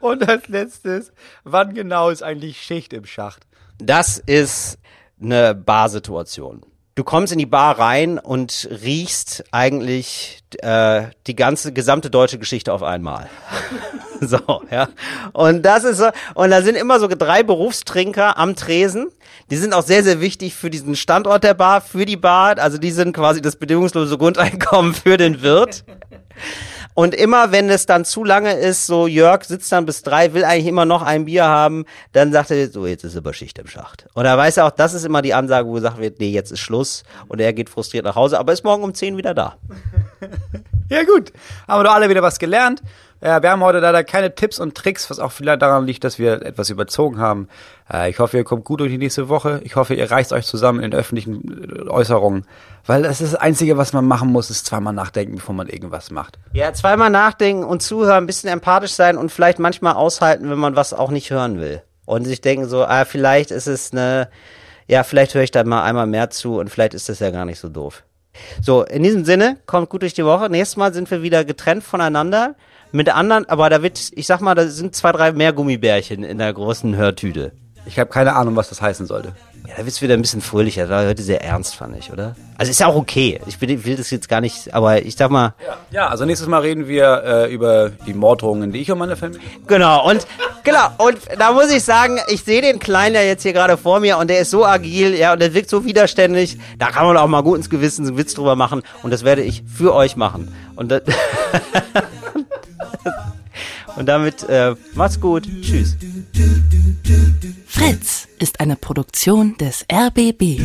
Und als letztes, wann genau ist eigentlich Schicht im Schacht? Das ist eine Barsituation. Du kommst in die Bar rein und riechst eigentlich äh, die ganze gesamte deutsche Geschichte auf einmal. so, ja. Und das ist so, und da sind immer so drei Berufstrinker am Tresen. Die sind auch sehr, sehr wichtig für diesen Standort der Bar, für die Bar. Also die sind quasi das bedingungslose Grundeinkommen für den Wirt. Und immer, wenn es dann zu lange ist, so Jörg sitzt dann bis drei, will eigentlich immer noch ein Bier haben, dann sagt er, so jetzt ist aber Schicht im Schacht. Und er weiß auch, das ist immer die Ansage, wo gesagt wird, nee, jetzt ist Schluss. Und er geht frustriert nach Hause, aber ist morgen um zehn wieder da. Ja gut, haben wir doch alle wieder was gelernt. Ja, wir haben heute leider keine Tipps und Tricks, was auch vielleicht daran liegt, dass wir etwas überzogen haben. Äh, ich hoffe, ihr kommt gut durch die nächste Woche. Ich hoffe, ihr reißt euch zusammen in öffentlichen äh, Äußerungen. Weil das ist das Einzige, was man machen muss, ist zweimal nachdenken, bevor man irgendwas macht. Ja, zweimal nachdenken und zuhören, ein bisschen empathisch sein und vielleicht manchmal aushalten, wenn man was auch nicht hören will. Und sich denken so, ah, vielleicht ist es eine, ja, vielleicht höre ich da mal einmal mehr zu und vielleicht ist das ja gar nicht so doof. So, in diesem Sinne, kommt gut durch die Woche. Nächstes Mal sind wir wieder getrennt voneinander mit anderen, aber da wird, ich sag mal, da sind zwei, drei mehr Gummibärchen in der großen Hörtüte. Ich habe keine Ahnung, was das heißen sollte. Ja, da wird's wieder ein bisschen fröhlicher. Das war heute sehr ernst, fand ich, oder? Also ist ja auch okay. Ich will, will das jetzt gar nicht, aber ich sag mal. Ja, also nächstes Mal reden wir äh, über die Morddrohungen, die ich und meine Familie. Genau, und genau, und da muss ich sagen, ich sehe den Kleinen ja jetzt hier gerade vor mir und der ist so agil, ja, und der wirkt so widerständig. Da kann man auch mal gut ins Gewissen einen Witz drüber machen und das werde ich für euch machen. Und das Und damit äh, macht's gut. Tschüss. Fritz ist eine Produktion des RBB.